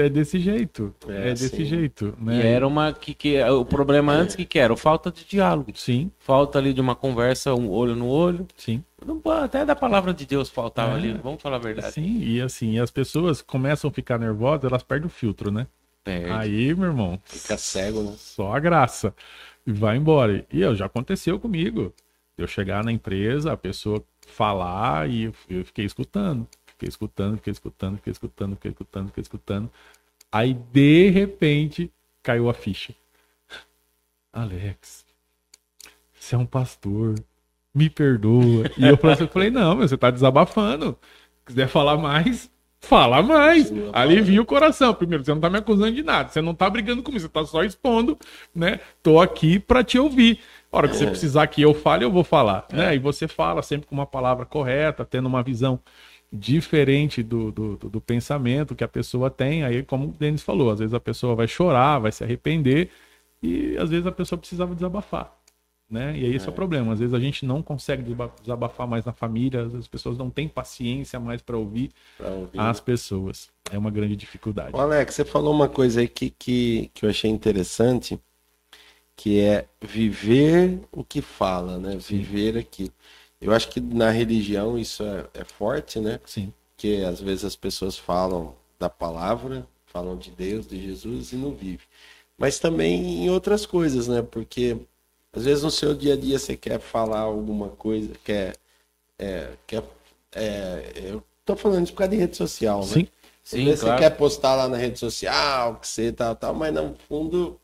S3: é desse jeito.
S2: É,
S3: É, desse
S2: sim.
S3: jeito,
S1: E
S3: né?
S1: era uma que, que o problema antes que que era? Falta de diálogo.
S3: Sim,
S1: Falta ali de uma conversa, um olho no olho.
S3: sim.
S1: Não, até da palavra de Deus faltava
S3: É.
S1: ali, vamos falar a verdade.
S3: Sim, e assim, as pessoas começam a ficar nervosas, elas perdem o filtro, né?
S1: Perde.
S3: Aí, meu irmão,
S2: Fica cego, né?
S3: só a graça. E vai embora. E eu, já aconteceu comigo. Eu chegar na empresa, a pessoa falar e eu fiquei escutando. Fiquei escutando, fiquei escutando, fiquei escutando, fiquei escutando, fiquei escutando. Aí, de repente, caiu a ficha. *laughs* Alex, você é um pastor. Me perdoa. E eu falei, não, meu, você tá desabafando. Se quiser falar mais, fala mais. Alivia o coração. Primeiro, você não tá me acusando de nada. Você não tá brigando comigo, você tá só expondo, né? Tô aqui pra te ouvir. A hora que você precisar que eu fale, eu vou falar. Né? E você fala sempre com uma palavra correta, tendo uma visão diferente do, do, do- pensamento que a pessoa tem. Aí, como o Denis falou, às vezes a pessoa vai chorar, vai se arrepender, e às vezes a pessoa precisava desabafar. Né? E aí esse é. o problema. Às vezes a gente não consegue desaba- desabafar mais na família, as pessoas não têm paciência mais para ouvir
S2: ouvir.
S3: as pessoas. É uma grande dificuldade.
S2: Ô, Alex, você falou uma coisa aí que, que, que eu achei interessante, que é viver o que fala, né? Viver aquilo. Eu acho que na religião isso é, é forte, né?
S3: Sim.
S2: Porque às vezes as pessoas falam da palavra, falam de Deus, de Jesus e não vivem. Mas também em outras coisas, né? Porque às vezes no seu dia a dia você quer falar alguma coisa, quer. É, quer é, eu tô falando isso por causa de rede social, né?
S3: Sim.
S1: Sim,
S2: Às vezes
S1: claro.
S2: você quer postar lá na rede social, que você tal, tal, mas no fundo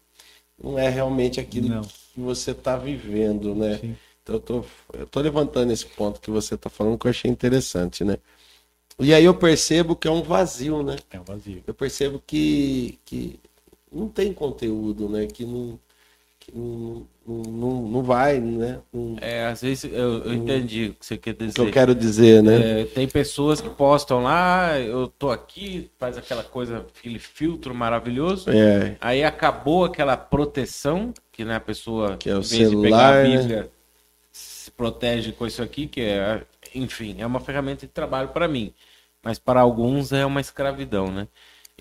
S2: não é realmente aquilo
S3: Não.
S2: que você está vivendo, né?
S3: Sim.
S2: Então eu tô, eu tô levantando esse ponto que você está falando que eu achei interessante, né? E aí eu percebo que é um vazio, né?
S3: É um vazio.
S2: Eu percebo que, que não tem conteúdo, né? Que não, que não, não, não, não vai, né? Não-
S1: É, às vezes eu, eu entendi o que você quer
S2: o que
S1: dizer.
S2: eu quero dizer, né?
S1: É, tem pessoas que postam lá, eu tô aqui, faz aquela coisa, aquele filtro maravilhoso.
S2: É,
S1: Aí acabou aquela proteção, que né, a pessoa,
S2: Que é o
S1: de pegar
S2: celular,
S1: a
S2: né?
S1: Bíblia, se protege com isso aqui, que é, enfim, é uma ferramenta de trabalho para mim. Mas para alguns é uma escravidão, né?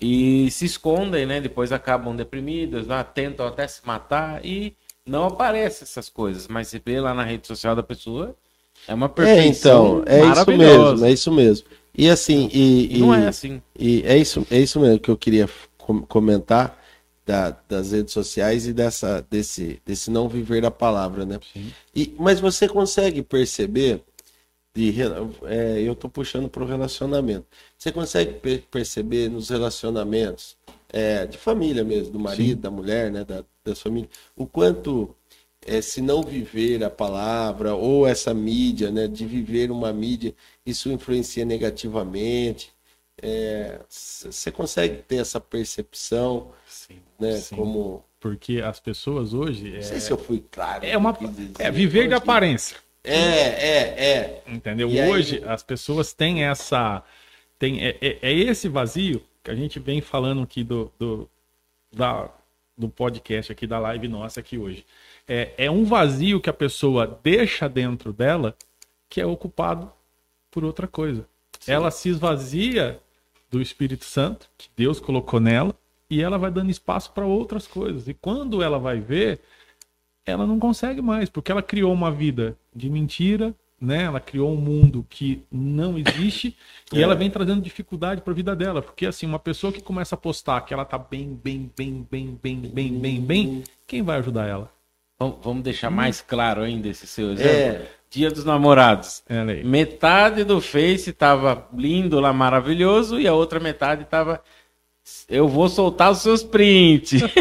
S1: E se escondem, né? Depois acabam deprimidos, lá, tentam até se matar e não aparecem essas coisas. Mas você vê lá na rede social da pessoa, é uma
S2: é
S1: perfeição
S2: então, é isso mesmo, é isso mesmo. E assim, e,
S1: E não
S2: e-
S1: é assim.
S2: E é isso, é isso mesmo que eu queria com- comentar da- das redes sociais e dessa, desse, desse não viver a palavra, né?
S3: Sim.
S2: E, mas você consegue perceber, de, é, eu estou puxando para o relacionamento, você consegue per- perceber nos relacionamentos é, de família mesmo, do marido, da mulher, né, da, das famílias, o quanto é, se não viver a palavra ou essa mídia, né, de viver uma mídia, isso influencia negativamente. É, Você consegue ter essa percepção,
S3: Sim.
S2: né?
S3: Sim.
S2: Como
S3: Porque as pessoas hoje.
S2: não
S3: É,
S2: sei se eu fui claro.
S3: é, uma, é viver de aparência.
S2: É, é, é.
S3: Entendeu?
S2: E aí-
S3: Hoje as pessoas têm essa. Tem, é, é- é esse vazio que a gente vem falando aqui do, do- da, do podcast aqui, da live nossa aqui hoje. É, é um vazio que a pessoa deixa dentro dela que é ocupado por outra coisa. Ela se esvazia do Espírito Santo, que Deus colocou nela, e ela vai dando espaço para outras coisas. E quando ela vai ver, ela não consegue mais, porque ela criou uma vida de mentira, né? Ela criou um mundo que não existe e
S2: É.
S3: ela vem trazendo dificuldade para a vida dela, porque assim, uma pessoa que começa a postar que ela tá bem, bem, bem, bem, bem, bem, bem, bem, quem vai ajudar ela?
S1: Vamos, deixar mais claro ainda esse seu exemplo.
S2: É.
S1: Dia dos namorados.
S3: Aí.
S1: Metade do Face tava lindo lá, maravilhoso, e a outra metade tava. Eu vou soltar os seus prints. *laughs*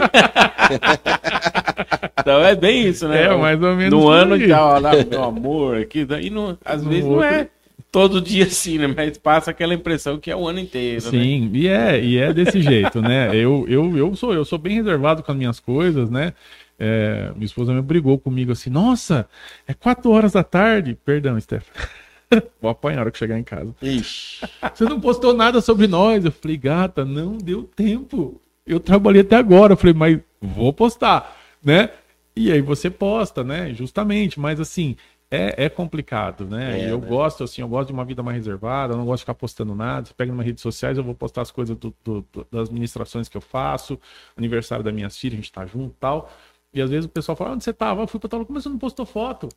S1: então é bem isso, né?
S3: É, mais ou menos
S1: No ano
S3: aí.
S1: de ó, lá, meu amor, aqui, e no, às
S3: No
S1: vezes não
S3: outro-
S1: é todo dia assim, né? Mas passa aquela impressão que é o ano inteiro, né?
S3: Sim, e é, e é desse jeito, né? Eu, eu, eu, sou, eu sou bem reservado com as minhas coisas, né? É, minha esposa me brigou comigo assim, nossa, é quatro horas da tarde. Perdão, Steph. *laughs* Vou apanhar na hora que chegar em casa.
S2: Ixi.
S3: Você não postou nada sobre nós. Eu falei, gata, não deu tempo. Eu trabalhei até agora. Eu falei, mas vou postar, né? E aí você posta, né? Justamente, mas assim, é, é complicado, né?
S2: É,
S3: eu
S2: né?
S3: gosto, assim, eu gosto de uma vida mais reservada, eu não gosto de ficar postando nada. Você pega nas redes sociais, eu vou postar as coisas do- do- do- das ministrações que eu faço, aniversário da minha filha, a gente tá junto e tal. E às vezes o pessoal fala, onde você tava? Eu fui pra tal lugar, mas você não postou foto.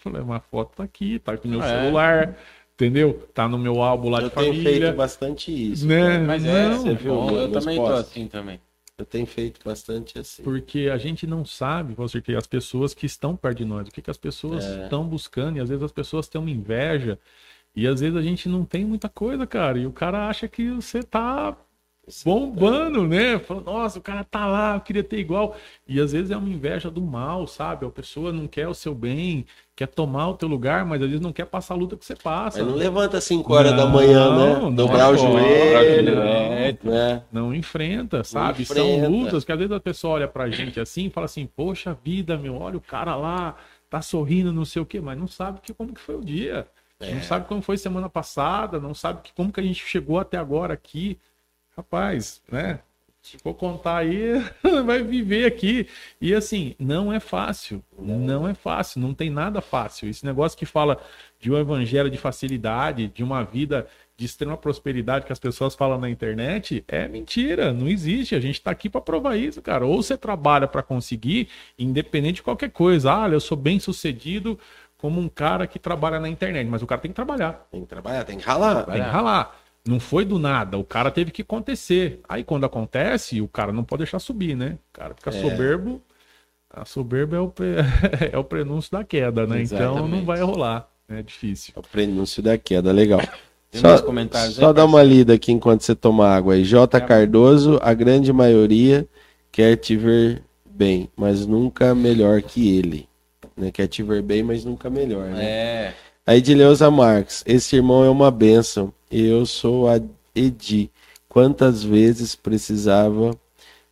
S3: Eu falei, uma foto tá aqui, tá aqui no meu
S1: É.
S3: celular, entendeu? Tá no meu álbum lá
S2: Eu
S3: de
S2: tenho
S3: família.
S2: feito bastante isso.
S3: Né?
S2: cara.
S1: Mas é,
S3: Não,
S1: você viu?
S2: bom,
S1: eu também tô
S2: posts.
S1: assim também.
S2: Eu tenho feito bastante assim.
S3: Porque a gente não sabe, Walter, que as pessoas que estão perto de nós, o que, que as pessoas
S2: É.
S3: estão buscando, e às vezes as pessoas têm uma inveja, e às vezes a gente não tem muita coisa, cara, e o cara acha que você tá bombando, né? Falando, nossa, o cara tá lá, eu queria ter igual. E às vezes é uma inveja do mal, sabe? A pessoa não quer o seu bem, quer tomar o teu lugar, mas às vezes não quer passar a luta que você passa.
S2: Mas não levanta às 5 horas da
S3: Não,
S2: manhã, né?
S3: não
S2: Dobrar o
S3: pode,
S2: joelho.
S3: não.
S2: Né?
S3: Não enfrenta, sabe?
S2: enfrenta.
S3: São lutas que às vezes a pessoa olha pra gente assim e fala assim, poxa vida, meu, olha o cara lá, tá sorrindo, não sei o quê, mas não sabe que, como que foi o dia.
S2: É.
S3: Não sabe como foi semana passada, não sabe que, como que a gente chegou até agora aqui. Rapaz, né? Se for contar aí, *laughs* vai viver aqui. E assim, não é fácil. Não é fácil, não tem nada fácil. Esse negócio que fala de um evangelho de facilidade, de uma vida de extrema prosperidade que as pessoas falam na internet, é mentira, não existe. A gente tá aqui para provar isso, cara. Ou você trabalha para conseguir, independente de qualquer coisa. Ah, eu sou bem sucedido como um cara que trabalha na internet, mas o cara tem que trabalhar.
S2: Tem que trabalhar, tem que ralar.
S3: Tem que ralar. Não foi do nada, o cara teve que acontecer. Aí quando acontece, o cara não pode deixar subir, né? O cara fica
S2: É.
S3: soberbo. A soberba é o, pre- *laughs* é o prenúncio da queda, né? Então não
S1: Exatamente.
S3: vai rolar. É difícil.
S2: É o prenúncio da queda, legal.
S1: Tem
S2: Só, só
S1: aí,
S2: dá uma lida aqui enquanto você toma água aí. J. Cardoso, a grande maioria quer te ver bem, mas nunca melhor que ele. Né? Quer te ver bem, mas nunca melhor, né?
S1: É.
S2: A Edileuza Marques, esse irmão é uma bênção. Eu sou a Edi. Quantas vezes precisava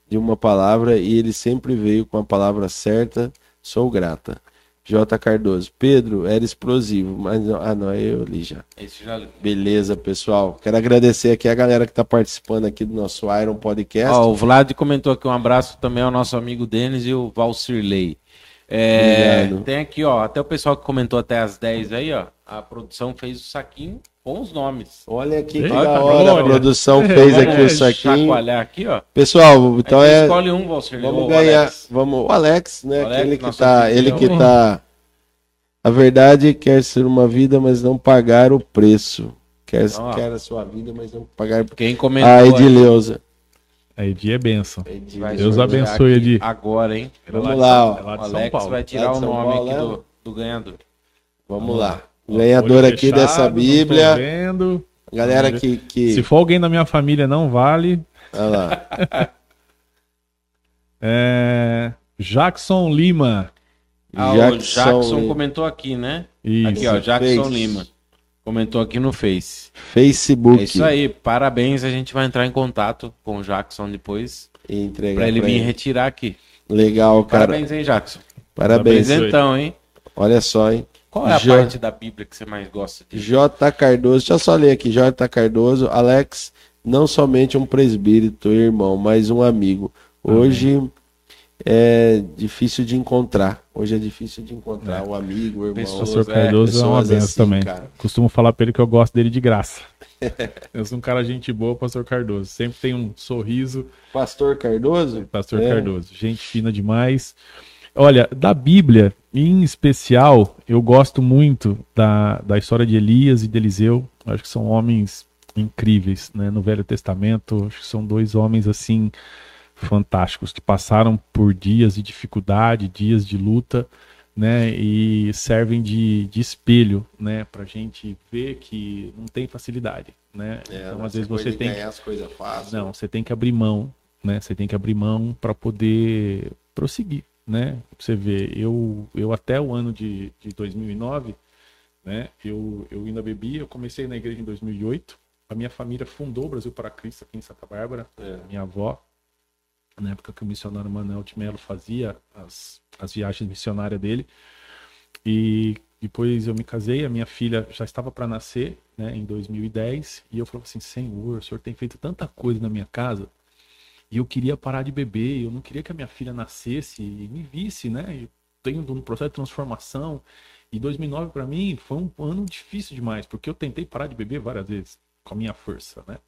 S2: de uma palavra e ele sempre veio com a palavra certa. Sou grata. J. Cardoso, Pedro era explosivo, mas não- ah não, eu li já.
S1: Esse já...
S2: Beleza, pessoal. Quero agradecer aqui a galera que está participando aqui do nosso Iron Podcast.
S1: Ó, o Vlad comentou aqui um abraço também ao nosso amigo Denis e o Valcirley. É,
S2: Obrigado.
S1: tem aqui, ó, até o pessoal que comentou até as 10 aí, ó. A produção fez o saquinho os nomes.
S2: Olha aqui que da hora a produção fez aqui o
S1: Vamos
S2: saquinho.
S1: aqui, ó.
S2: Pessoal, então é.
S1: escolhe um, Valcirley.
S2: Vamos ganhar.
S1: Alex.
S2: Vamos, o Alex, né?
S1: O Alex,
S2: aquele que tá, ele que tá. A verdade quer ser uma vida, mas não pagar o preço. Quer,
S1: Ó.
S2: quer a sua vida, mas não pagar.
S1: Quem comentou
S2: A
S1: aí,
S2: Edileuza.
S3: A Edi é benção.
S1: vai
S3: Deus abençoe, Edi.
S1: Agora, hein?
S2: Vamos
S3: é
S2: lá, ó.
S3: é
S1: O Alex vai tirar o nome aqui do, do ganhador.
S2: Vamos lá. Ganhador
S3: olho
S2: aqui dessa
S3: fechado,
S2: Bíblia.
S3: vendo.
S2: Galera que. que...
S3: Se for alguém da minha família, não vale.
S2: Olha lá. *laughs*
S3: É... Jackson Lima.
S1: Ah, o
S2: Jackson
S1: Jackson
S2: Lima.
S1: comentou aqui, né?
S3: Isso.
S1: Aqui, ó, Jackson
S2: Face.
S1: Lima. Comentou aqui no Face.
S2: Facebook.
S1: É isso aí, parabéns. A gente vai entrar em contato com o Jackson depois
S2: E entregar
S1: pra ele
S2: pra
S1: vir
S2: ele.
S1: retirar aqui.
S2: Legal, cara.
S1: Parabéns, hein, Jackson?
S2: Parabéns.
S3: Parabéns.
S1: Presentão, hein?
S2: Olha só, hein?
S1: Qual é a
S2: Já-
S1: parte da Bíblia que você mais gosta de?
S2: J. Cardoso, deixa eu só ler aqui. J. Cardoso, Alex, não somente um presbítero, irmão, mas um amigo. Hoje é difícil de encontrar. Hoje é difícil de encontrar o amigo, o irmão.
S3: Pastor
S1: Pessoas-
S3: Cardoso é, uma
S2: pessoas
S3: benção
S2: assim,
S3: também.
S2: cara.
S3: Costumo falar pra ele que eu gosto dele de graça. *laughs* eu sou um cara gente boa, pastor Cardoso. Sempre tem um sorriso,
S2: Pastor Cardoso?
S3: pastor
S2: É.
S3: Cardoso. Gente fina demais. Olha, da Bíblia, em especial, eu gosto muito da, da história de Elias e de Eliseu. Acho que são homens incríveis, né? No Velho Testamento, acho que são dois homens assim fantásticos que passaram por dias de dificuldade, dias de luta, né? E servem de, de espelho, né? Pra gente ver que não tem facilidade, né?
S2: É,
S3: então, às vezes você tem
S2: as coisas fáceis.
S3: não, você tem que abrir mão, né? Você tem que abrir mão para poder prosseguir, né? Você vê, eu, eu até o ano de, de 2009, né? Eu, eu ainda bebia, eu comecei na igreja em 2008. A minha família fundou o Brasil para Cristo aqui em Santa Bárbara.
S2: É.
S3: Minha avó, na época que o missionário Manuel de Mello fazia as, as viagens missionárias dele. E depois eu me casei, a minha filha já estava para nascer, né, em 2010, e eu falava assim: Senhor, o senhor tem feito tanta coisa na minha casa, e eu queria parar de beber, eu não queria que a minha filha nascesse e me visse, né? Eu tenho um processo de transformação. E 2009 para mim foi um ano difícil demais, porque eu tentei parar de beber várias vezes com a minha força, né?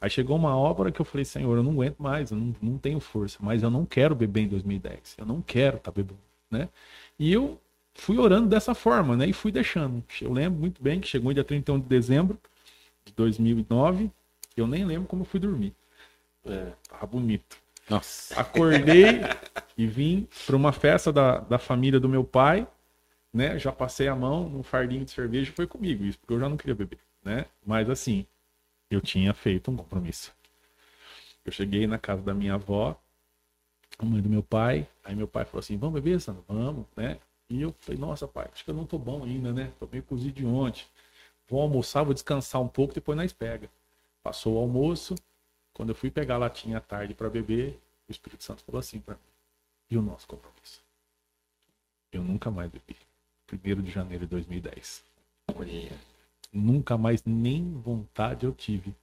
S3: Aí chegou uma hora que eu falei, Senhor, eu não aguento mais, eu não, não tenho força, mas eu não quero beber em 2010, eu não quero estar bebendo, né? E eu fui orando dessa forma, né? E fui deixando. Eu lembro muito bem que chegou dia 31 de dezembro de 2009, eu nem lembro como eu fui dormir.
S2: É.
S3: Tava bonito.
S1: Nossa.
S3: Acordei e vim para uma festa da, da família do meu pai, né? Já passei a mão num fardinho de cerveja e foi comigo, isso porque eu já não queria beber, né? Mas assim, eu tinha feito um compromisso. Eu cheguei na casa da minha avó, a mãe do meu pai, aí meu pai falou assim: "Vamos beber, Sandra? Vamos", né? E eu falei: "Nossa, pai, acho que eu não tô bom ainda, né? Tô meio cozido de ontem. Vou almoçar, vou descansar um pouco, depois nós pega". Passou o almoço, quando eu fui pegar a latinha à tarde para beber, o Espírito Santo falou assim para mim: "E o nosso compromisso?" Eu nunca mais bebi. 1 de janeiro de 2010 nunca mais nem vontade eu tive.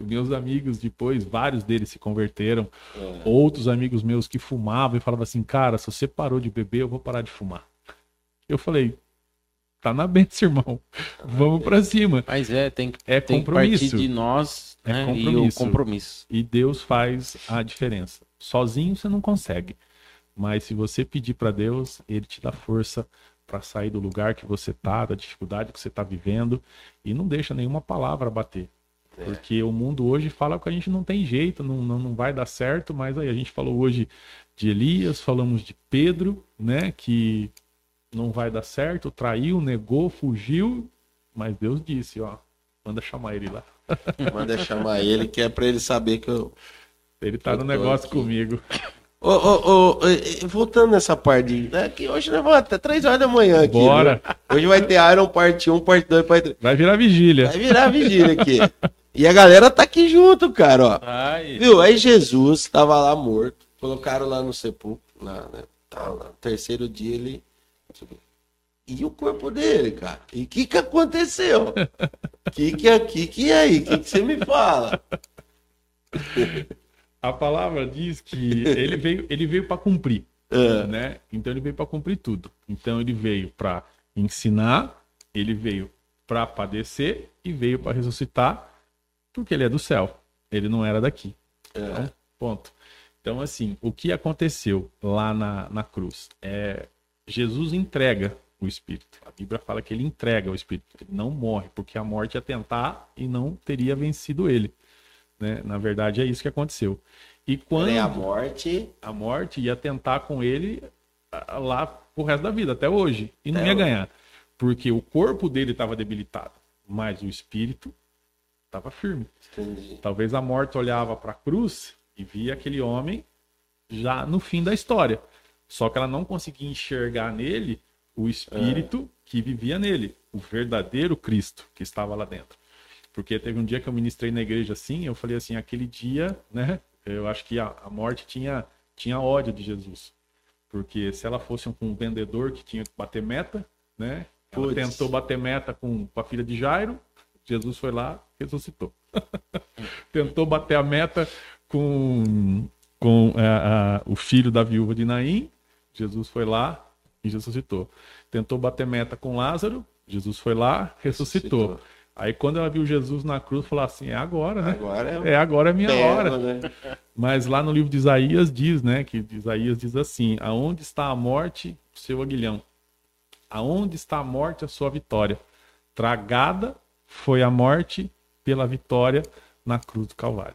S3: Meus amigos depois, vários deles se converteram.
S2: É.
S3: Outros amigos meus que fumavam e falavam assim, cara, se você parou de beber, eu vou parar de fumar. Eu falei, tá na benção, irmão. Vamos pra cima.
S1: Mas é, tem, que-
S3: É
S1: tem que partir
S3: compromisso.
S1: de nós
S3: É
S1: né, e o
S3: compromisso.
S1: compromisso.
S3: E Deus faz a diferença. Sozinho você não consegue. Mas se você pedir para Deus, ele te dá força para sair do lugar que você tá, da dificuldade que você tá vivendo e não deixa nenhuma palavra bater. Porque o mundo hoje fala que a gente não tem jeito, não, não, não vai dar certo, mas aí a gente falou hoje de Elias, falamos de Pedro, né, que não vai dar certo, traiu, negou, fugiu, mas Deus disse, ó, manda chamar ele lá. *laughs*
S2: Manda chamar ele, que é pra ele saber que eu.
S3: Ele tá
S2: Eu
S3: no negócio
S2: aqui.
S3: comigo.
S2: Ô, ô, ô, voltando nessa parte né, que hoje nós vamos até 3 horas da manhã aqui.
S3: Bora.
S2: viu? Hoje vai ter Iron parte 1, parte 2, parte 3.
S3: Vai virar vigília.
S2: Vai virar vigília aqui. E a galera tá aqui junto, cara, ó.
S1: Ai,
S2: Viu? Aí Jesus tava lá morto, colocaram lá no sepulcro, lá, né? Tá lá. No terceiro dia ele. E o corpo dele, cara? E o que que aconteceu? Que que aqui, que é aí? Que que você me fala? *laughs*
S3: A palavra diz que ele veio, ele veio para cumprir,
S2: É.
S3: né? Então ele veio para cumprir tudo. Então ele veio para ensinar, ele veio para padecer e veio para ressuscitar, porque ele é do céu. Ele não era daqui. Então, ponto. Então, assim, o que aconteceu lá na, na cruz? É, Jesus entrega o Espírito. A Bíblia fala que ele entrega o Espírito. Ele não morre, porque a morte ia tentar e não teria vencido ele. Né? Na verdade, é isso que aconteceu. E quando
S2: Peraí, a morte.
S3: a morte ia tentar com ele lá pro resto da vida, até hoje. E não
S2: Até
S3: ia
S2: hoje.
S3: ganhar. Porque o corpo dele estava debilitado, mas o espírito estava firme.
S2: Entendi.
S3: Talvez a morte olhava para a cruz e via aquele homem já no fim da história. Só que ela não conseguia enxergar nele o espírito que vivia nele, o verdadeiro Cristo que estava lá dentro. Porque teve um dia que eu ministrei na igreja assim, eu falei assim, aquele dia, né? Eu acho que a, a morte tinha, tinha ódio de Jesus. Porque se ela fosse um, um vendedor que tinha que bater meta, né? Ela
S2: Puts.
S3: tentou bater meta com, com a filha de Jairo, Jesus foi lá, ressuscitou. *laughs* tentou bater a meta com com é, a- o filho da viúva de Naim, Jesus foi lá e ressuscitou. Tentou bater meta com Lázaro, Jesus foi lá, ressuscitou.
S2: Ressuscitou.
S3: Aí quando ela viu Jesus na cruz, falou assim: é agora, né?
S2: Agora é,
S3: É agora é minha hora.
S2: né?
S3: Mas lá no livro de Isaías diz, né, que Isaías diz assim: aonde está a morte, seu aguilhão? Aonde está a morte, a sua vitória? Tragada foi a morte pela vitória na cruz do Calvário.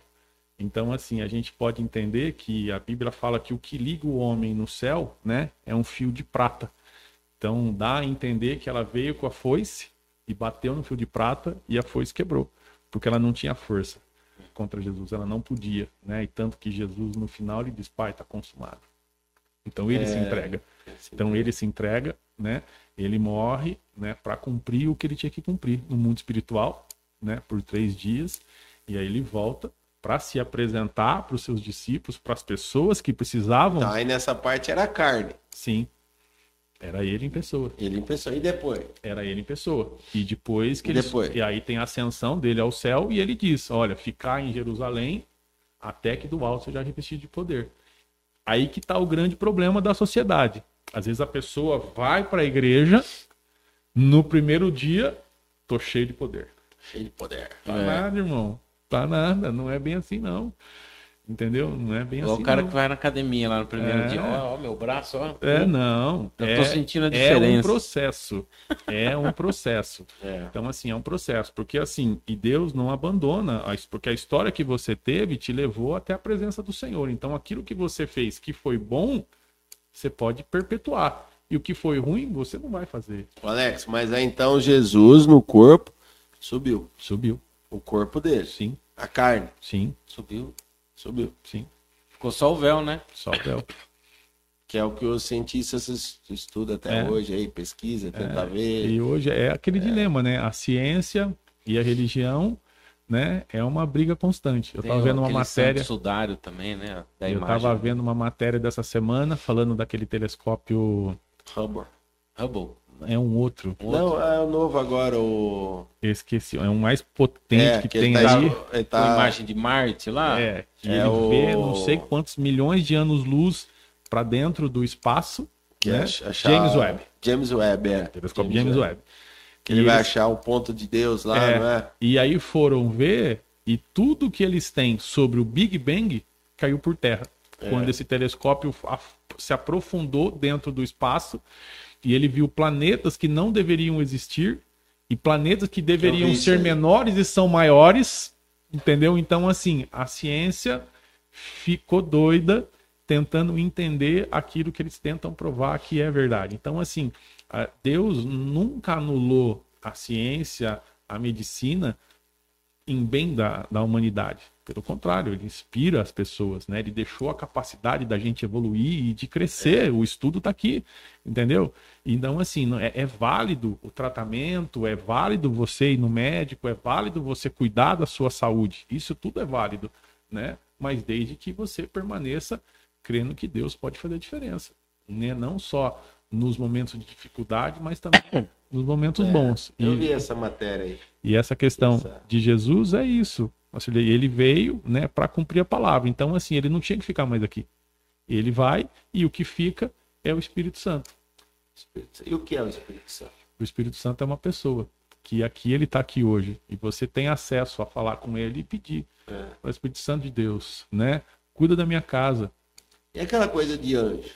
S3: Então, assim, a gente pode entender que a Bíblia fala que o que liga o homem no céu, né, é um fio de prata. Então, dá a entender que ela veio com a foice e bateu no fio de prata e a foice quebrou, porque ela não tinha força contra Jesus, ela não podia, né? E tanto que Jesus no final ele diz: "Pai, está consumado". Então ele se entrega. Então ele se entrega, né? Ele morre, né, para cumprir o que ele tinha que cumprir no mundo espiritual, né, por três dias, e aí ele volta para se apresentar para os seus discípulos, para as pessoas que precisavam.
S2: Tá, aí nessa parte era carne.
S3: Sim. Era ele em pessoa.
S2: Ele em pessoa. E depois?
S3: Era ele em pessoa. E depois que
S2: E
S3: ele.
S2: depois?
S3: E aí tem a ascensão dele ao céu e ele diz: Olha, ficar em Jerusalém até que do alto seja revestido de poder. Aí que tá o grande problema da sociedade. Às vezes a pessoa vai para a igreja, no primeiro dia, tô cheio de poder.
S2: Cheio de poder.
S3: Tá
S1: É.
S3: nada, irmão. Tá nada. Não é bem assim, não. Entendeu? Não é bem
S1: Igual
S3: assim.
S1: o cara
S3: não.
S1: que vai na academia lá no primeiro
S3: É.
S1: dia. Ó, ó, meu braço, ó.
S3: É, não.
S1: Eu
S3: é,
S1: tô sentindo a
S3: É um
S1: diferença.
S3: processo. É um processo. *laughs*
S2: É.
S3: Então, assim, é um processo. Porque, assim, e Deus não abandona, porque a história que você teve te levou até a presença do Senhor. Então, aquilo que você fez que foi bom, você pode perpetuar. E o que foi ruim, você não vai fazer.
S2: Alex, mas aí então Jesus no corpo subiu.
S3: Subiu.
S2: O corpo dele.
S3: Sim,
S2: A carne
S3: sim,
S1: Subiu.
S2: subiu.
S3: sim.
S1: Ficou só o véu, né?
S3: Só o véu. *laughs*
S2: Que é o que os cientistas es- estudam até
S3: É.
S2: hoje aí, pesquisa, tenta ver.
S3: E hoje é aquele dilema, né? A ciência e a religião, né? É uma briga constante. Eu
S1: Tem
S3: tava vendo uma matéria.
S1: sudário também, né? Da
S3: Eu
S1: imagem.
S3: tava vendo uma matéria dessa semana falando daquele telescópio.
S2: Hubble.
S1: Hubble.
S3: É um outro.
S2: Não, é o novo agora, o.
S3: Eu esqueci. É o mais potente
S2: É,
S3: que,
S2: que
S3: tem
S2: tá,
S3: ali.
S1: Com a
S2: tá
S1: imagem de Marte lá.
S3: É, que
S2: É
S3: ele
S2: o-
S3: vê não sei quantos milhões de anos-luz para dentro do espaço.
S2: que
S3: né?
S2: achar-
S3: James Webb.
S2: James Webb, é.
S3: Telescópio James Webb.
S2: Que ele
S3: E
S2: vai
S3: eles-
S2: achar o ponto de Deus lá,
S3: É.
S2: não é?
S3: E aí foram ver e tudo que eles têm sobre o Big Bang caiu por terra.
S2: É.
S3: Quando esse telescópio se aprofundou dentro do espaço e ele viu planetas que não deveriam existir e planetas que deveriam
S2: isso
S3: ser
S2: aí.
S3: menores e são maiores, entendeu? Então, assim, a ciência ficou doida tentando entender aquilo que eles tentam provar que é verdade. Então, assim, Deus nunca anulou a ciência, a medicina em bem da, da humanidade. Pelo contrário, ele inspira as pessoas, né? Ele deixou a capacidade da gente evoluir e de crescer. O estudo está aqui, entendeu? Então, assim, é, é válido o tratamento, é válido você ir no médico, é válido você cuidar da sua saúde. Isso tudo é válido, né? Mas desde que você permaneça crendo que Deus pode fazer a diferença, né? Não só nos momentos de dificuldade, mas também *coughs* nos momentos bons.
S2: Eu
S3: E-
S2: vi essa matéria aí.
S3: e essa questão
S2: Exato.
S3: de Jesus é isso. Assim, ele- ele veio, né, para cumprir a palavra. Então, assim, ele não tinha que ficar mais aqui. Ele vai e o que fica é o Espírito Santo.
S2: E o que é o Espírito Santo?
S3: O Espírito Santo é uma pessoa que aqui ele está aqui hoje e você tem acesso a falar com ele e pedir
S2: É.
S3: o Espírito Santo de Deus, né? Cuida da minha casa.
S2: E aquela coisa de anjo?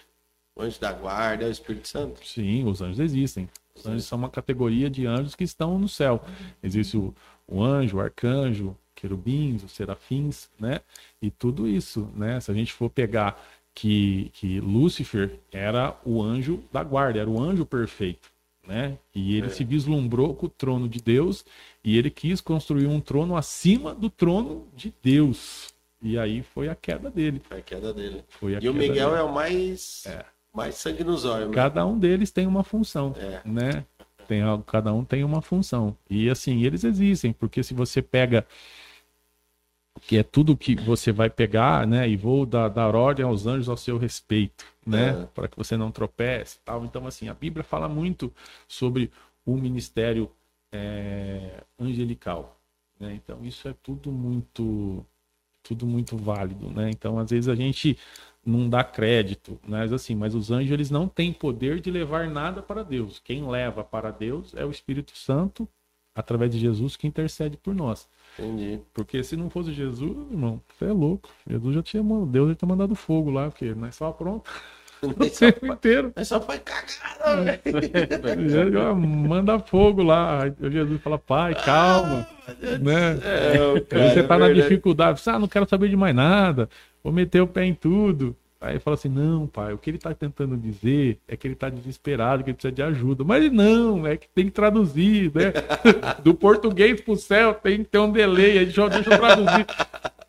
S2: O anjo da guarda é o Espírito Santo?
S3: Sim, os anjos existem. Os anjos são uma categoria de anjos que estão no céu. Existe o, o anjo, o arcanjo, querubins, os serafins, né? E tudo isso, né? Se a gente for pegar que, que Lúcifer era o anjo da guarda, era o anjo perfeito, né? E ele se vislumbrou com o trono de Deus e ele quis construir um trono acima do trono de Deus. E aí foi a queda dele.
S2: É a queda dele.
S3: Foi a
S2: E o Miguel
S3: dele.
S2: é o mais, mais sangue nos olhos. né?
S3: Cada um deles tem uma função,
S2: É.
S3: né? Tem, cada um tem uma função. E assim, eles existem, porque se você pega que é tudo que você vai pegar, né? E vou dar, dar ordem aos anjos ao seu respeito, né?
S2: É.
S3: Para que você não tropece, tal. Então assim, a Bíblia fala muito sobre o ministério é, angelical, né? Então isso é tudo muito tudo muito válido, né? Então, às vezes a gente não dá crédito, né? mas assim, mas os anjos eles não têm poder de levar nada para Deus. Quem leva para Deus é o Espírito Santo através de Jesus que intercede por nós.
S2: Entendi.
S3: Porque se não fosse Jesus, irmão, você é louco. Jesus já tinha Deus já tinha mandado fogo lá, porque nós estava pronto. *laughs* *laughs* O tempo inteiro.
S2: Mas só foi cagada, velho. *laughs*
S3: Manda fogo lá. Aí Jesus fala, pai, calma.
S2: Ah,
S3: né?
S2: É, cara,
S3: você
S2: é
S3: tá na
S2: verdade.
S3: dificuldade. Você, ah, não quero saber de mais nada. Vou meter o pé em tudo. Aí ele fala assim: não, pai, o que ele tá tentando dizer é que ele tá desesperado, que ele precisa de ajuda. Mas não, é que tem que traduzir, né? *laughs* Do português pro céu tem que ter um delay, aí deixa, deixa eu traduzir.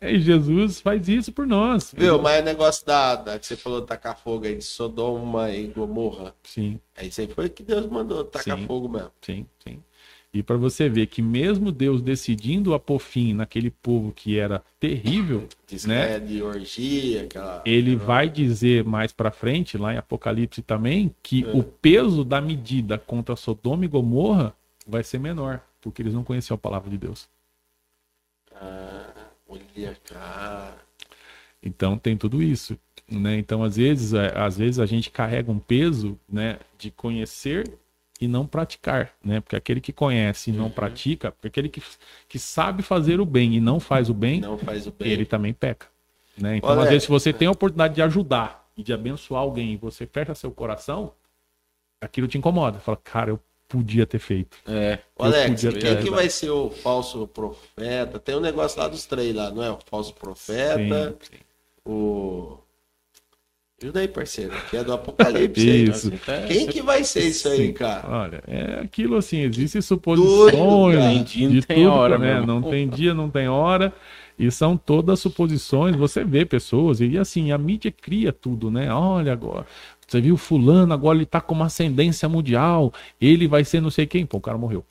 S3: E Jesus faz isso por nós.
S2: Viu, mas o negócio da, da que você falou tacar fogo aí de Sodoma e Gomorra.
S3: Sim,
S2: É isso aí foi que Deus mandou tacar
S3: Sim.
S2: fogo mesmo.
S3: sim, sim. E para você ver que mesmo Deus decidindo a pôr fim naquele povo que era terrível,
S2: Diz
S3: Né?
S2: é de orgia, aquela.
S3: ele vai dizer mais pra frente, lá em Apocalipse também, que
S2: É.
S3: o peso da medida contra Sodoma e Gomorra vai ser menor, porque eles não conheciam a palavra de Deus.
S2: Ah, olha, cara.
S3: Então tem tudo isso, né? Então às vezes, é, às vezes a gente carrega um peso, né, de conhecer e não praticar, né? Porque aquele que conhece e não
S2: Uhum.
S3: pratica, aquele que, que sabe fazer o bem e não faz o bem,
S2: Não faz o bem.
S3: ele também peca, né? Então
S2: Olha,
S3: às vezes se você tem a oportunidade de ajudar e de abençoar alguém e você fecha seu coração, aquilo te incomoda. Fala, cara, eu podia ter feito.
S1: É.
S2: Ô, Alex, quem
S3: ter
S2: que vai ser o falso profeta? Tem um negócio lá dos três lá, não é? O falso profeta,
S3: Sim, sim.
S2: o. Ajuda aí, parceiro, que é do Apocalipse. aí.
S3: Isso.
S2: Quem que vai ser isso aí,
S3: Sim.
S2: cara?
S3: Olha, é aquilo assim, existem suposições
S2: Doido,
S3: de
S1: Tem dia, não tem
S3: tudo,
S1: hora,
S3: né? Não tem dia, não tem hora. E são todas suposições. Você vê pessoas, e assim, a mídia cria tudo, né? Olha agora. Você viu fulano, agora ele tá com uma ascendência mundial. Ele vai ser não sei quem. Pô, o cara morreu.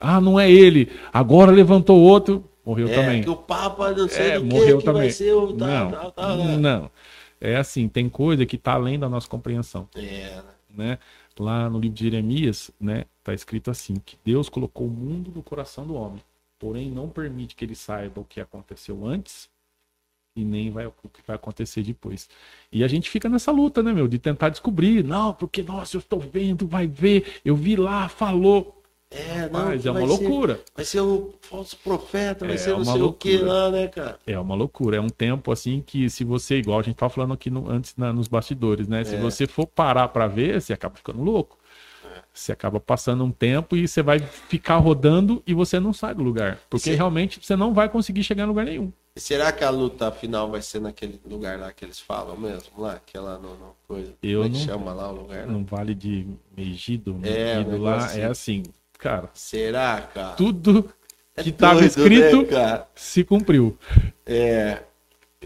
S3: Ah, não é ele. Agora levantou outro. Morreu
S2: É,
S3: também.
S2: que o Papa não sei
S3: É,
S2: do que,
S3: morreu
S2: que
S3: também.
S2: vai ser o tal,
S3: não,
S2: tal, tal, né?
S3: não. É assim, tem coisa que tá além da nossa compreensão
S2: É,
S3: né? Lá no livro de Jeremias, né, tá escrito assim, que Deus colocou o mundo no coração do homem, porém não permite que ele saiba o que aconteceu antes e nem vai, o que vai acontecer depois. E a gente fica nessa luta, né, meu, de tentar descobrir, não, porque nossa, eu estou vendo, vai ver, eu vi lá, falou.
S2: É, não,
S3: Mas é uma
S2: vai ser-
S3: loucura.
S2: vai ser o falso profeta, vai
S3: É
S2: ser não sei o que
S3: loucura.
S2: lá, né, cara?
S3: É uma loucura, é um tempo assim que se você, igual a gente tava falando aqui no- antes na- nos bastidores, né? Se
S2: É.
S3: você for parar pra ver, você acaba ficando louco. Você acaba passando um tempo e você vai ficar rodando e você não sai do lugar. Porque realmente você não vai conseguir chegar em lugar nenhum.
S2: E será que a luta final vai ser naquele lugar lá que eles falam mesmo? Lá, aquela no, no coisa.
S3: Eu
S2: Como é que
S3: não-
S2: chama lá o lugar? né?
S3: No Vale de Megido,
S2: É,
S3: Megido
S2: um
S3: lá, é assim, cara,
S2: Será, cara?
S3: tudo
S2: É
S3: que estava
S2: doido,
S3: escrito
S2: né,
S3: se cumpriu.
S2: É,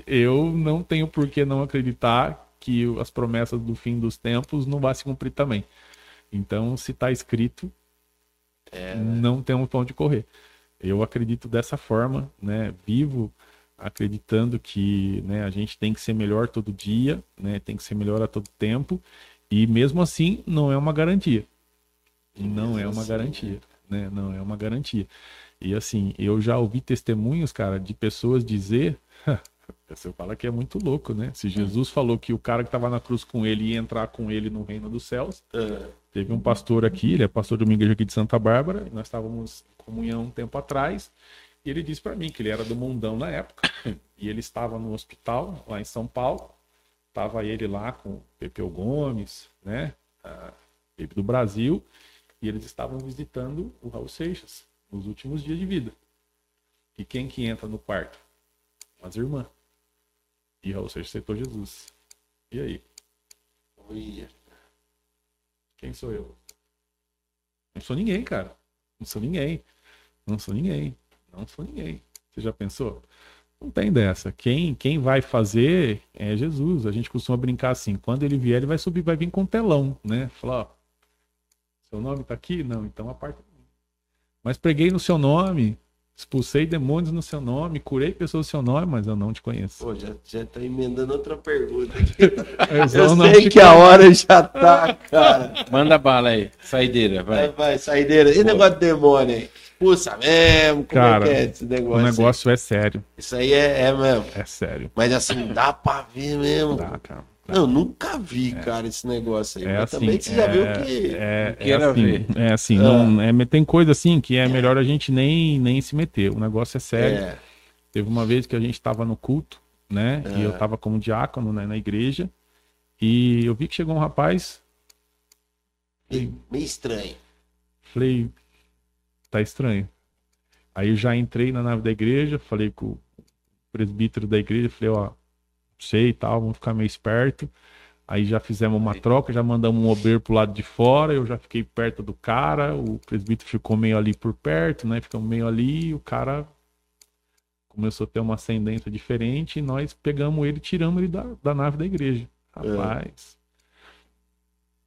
S3: Eu não tenho por que não acreditar que as promessas do fim dos tempos não vão se cumprir também. Então, se está escrito,
S2: É,
S3: não tem um pão de correr. Eu acredito dessa forma, né? Vivo acreditando que né, a gente tem que ser melhor todo dia, né? Tem que ser melhor a todo tempo. E mesmo assim, não é uma garantia. Não é uma
S2: assim,
S3: garantia, né? Não é uma garantia. E assim, eu já ouvi testemunhos, cara, de pessoas dizer. Você fala que é muito louco, né? Se Jesus falou que o cara que estava na cruz com ele ia entrar com ele no reino dos céus,
S2: é,
S3: Teve um pastor aqui, ele é pastor de uma igreja aqui de Santa Bárbara, e nós estávamos em comunhão um tempo atrás, e ele disse para mim que ele era do mundão na época, *coughs* e ele estava no hospital lá em São Paulo, estava ele lá com o Pepeu Gomes, né, a Pepe do Brasil, e eles estavam visitando o Raul Seixas nos últimos dias de vida. E quem que entra no quarto? As irmãs. E Raul Seixas aceitou Jesus. E aí?
S2: olha.
S3: Quem sou eu? Não sou ninguém, cara. Não sou ninguém. Não sou ninguém. Não sou ninguém. Você já pensou? Não tem dessa. Quem, quem vai fazer é Jesus. A gente costuma brincar assim: quando ele vier, ele vai subir, vai vir com telão, né? Falar, ó, seu nome tá aqui? Não, então aparta. Mas preguei no seu nome, Expulsei demônios no seu nome, curei pessoas no seu nome, mas eu não te conheço.
S2: Pô, já, já tá emendando outra pergunta. *laughs*
S3: Eu,
S2: Eu
S3: não
S2: sei que a
S3: conheço.
S2: hora já tá, cara.
S1: Manda bala aí. Saideira,
S2: Vai,
S1: vai.
S2: vai, saideira. E negócio de demônio aí? Puxa mesmo, como
S3: Cara,
S2: é que é esse
S3: O
S2: negócio? aí?
S3: negócio é sério,
S2: Isso aí é, é mesmo.
S3: é sério.
S2: Mas assim, dá pra ver mesmo.
S3: Tá, cara.
S2: Não, nunca vi, cara, esse negócio aí.
S3: É
S2: Mas
S3: assim,
S2: também você já
S3: é,
S2: viu que.
S3: é, é
S1: queira
S3: assim,
S1: ver.
S3: é assim,
S2: Ah.
S3: não, é, tem coisa assim que é melhor a gente nem, nem se meter. O negócio é sério.
S2: É.
S3: Teve uma vez que a gente estava no culto, né? E
S2: É.
S3: eu tava como diácono né, na igreja. E eu vi que chegou um rapaz.
S2: meio, meio estranho.
S3: Falei, tá estranho. Aí eu já entrei na nave da igreja, falei com o presbítero da igreja, falei, ó, sei e tal, vamos ficar meio esperto. Aí já fizemos uma troca, já mandamos um ober pro lado de fora, eu já fiquei perto do cara, o presbítero ficou meio ali por perto, né? Ficamos meio ali, o cara começou a ter uma ascendência diferente e nós pegamos ele e tiramos ele da, da nave da igreja. Rapaz.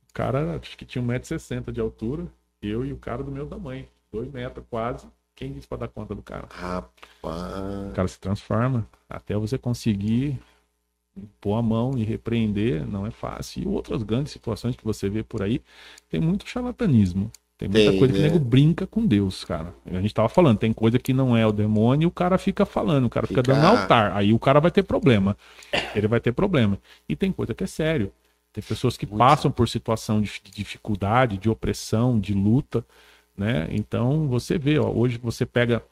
S3: O cara acho que tinha 1,60m de altura, eu e o cara do meu tamanho, 2 metros quase. Quem disse pra dar conta do cara? O
S2: Rapaz.
S3: cara se transforma até você conseguir pôr a mão e repreender, não é fácil. E outras grandes situações que você vê por aí, tem muito charlatanismo. Tem muita
S2: Tem,
S3: coisa que o
S2: né?
S3: nego brinca com Deus, cara. A gente tava falando, tem coisa que não é o demônio e o cara fica falando, o cara fica,
S2: Fica-
S3: dando altar. Aí o cara vai ter problema. Ele vai ter problema. E tem coisa que é sério. Tem pessoas que passam por situação de de dificuldade, de opressão, de luta, né? Então você vê, ó, hoje você pega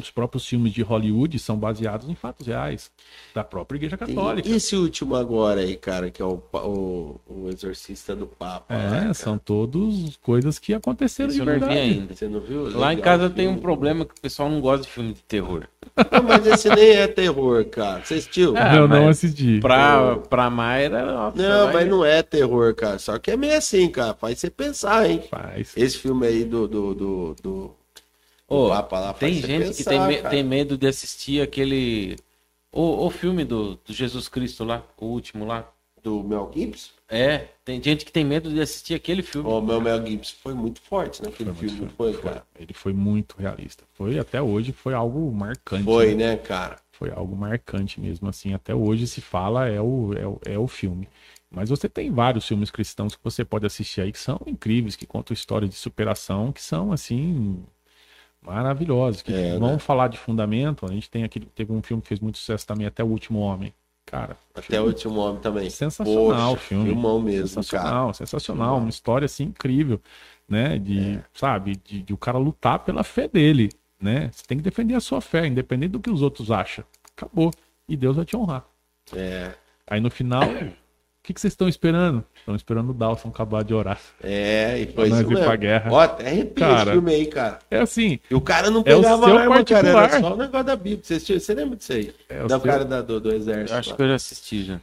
S3: os próprios filmes de Hollywood são baseados em fatos reais da própria Igreja Católica.
S2: E esse último agora aí, cara, que é o, o, o exorcista do Papa. lá,
S3: É,
S2: cara.
S3: são todos coisas que aconteceram
S1: Isso
S3: de
S1: eu não vi
S3: verdade.
S1: ainda.
S2: Você não viu?
S1: Lá em casa tem um problema que o pessoal não gosta de filme de terror.
S2: Não, mas esse nem é terror, cara. Você assistiu?
S1: Ah,
S3: eu não
S1: mas
S3: assisti.
S1: Pra, pra Mayra, nossa,
S2: Não, mas não é terror, cara. Só que é meio assim, cara. Faz você pensar, hein?
S3: Faz.
S2: Esse filme aí do. do, do, do,
S1: Ô,
S2: do Papa lá
S1: Tem gente que
S2: pensar,
S1: tem, me- tem medo de assistir aquele. O, o filme do, do Jesus Cristo lá, o último lá.
S2: Do Mel Gibson?
S1: É, tem gente que tem medo de assistir aquele filme.
S2: O meu Mel Gibson foi muito forte naquele
S3: Foi muito
S2: filme, não foi, cara?
S3: Ele foi muito realista. Foi até hoje foi algo marcante.
S2: Foi,
S3: né?
S2: né, cara?
S3: Foi algo marcante mesmo assim. Até hoje se fala é o, é o, é o filme. Mas você tem vários filmes cristãos que você pode assistir aí que são incríveis, que contam histórias de superação, que são assim maravilhosos, que
S2: É,
S3: vão
S2: né?
S3: falar de fundamento. A gente tem aquele teve um filme que fez muito sucesso também, até o último homem. Cara,
S2: Até o último homem também.
S3: Sensacional
S2: Poxa,
S3: o filme.
S2: Filmão mesmo, cara.
S3: sensacional, sensacional, uma história assim incrível, né? De,
S2: É.
S3: sabe, de, de o cara lutar pela fé dele, né? Você tem que defender a sua fé, independente do que os outros acham. Acabou. E Deus vai te honrar.
S2: É,
S3: Aí no final, *coughs* que, que vocês estão esperando? Estão esperando o Dawson acabar de orar.
S2: é, e foi isso
S3: ir
S2: mesmo.
S3: pra guerra.
S2: Ó, até arrepia
S3: Cara.
S2: esse filme aí, cara.
S3: É assim,
S2: E o cara não
S3: É o
S2: pegava
S3: seu
S2: arma, cara. Era
S3: particular.
S2: só o negócio da Bíblia. Você, lembra disso aí?
S3: é o
S2: da
S3: seu-
S2: cara da- do, do exército.
S1: Eu acho
S2: lá.
S1: que eu já assisti já.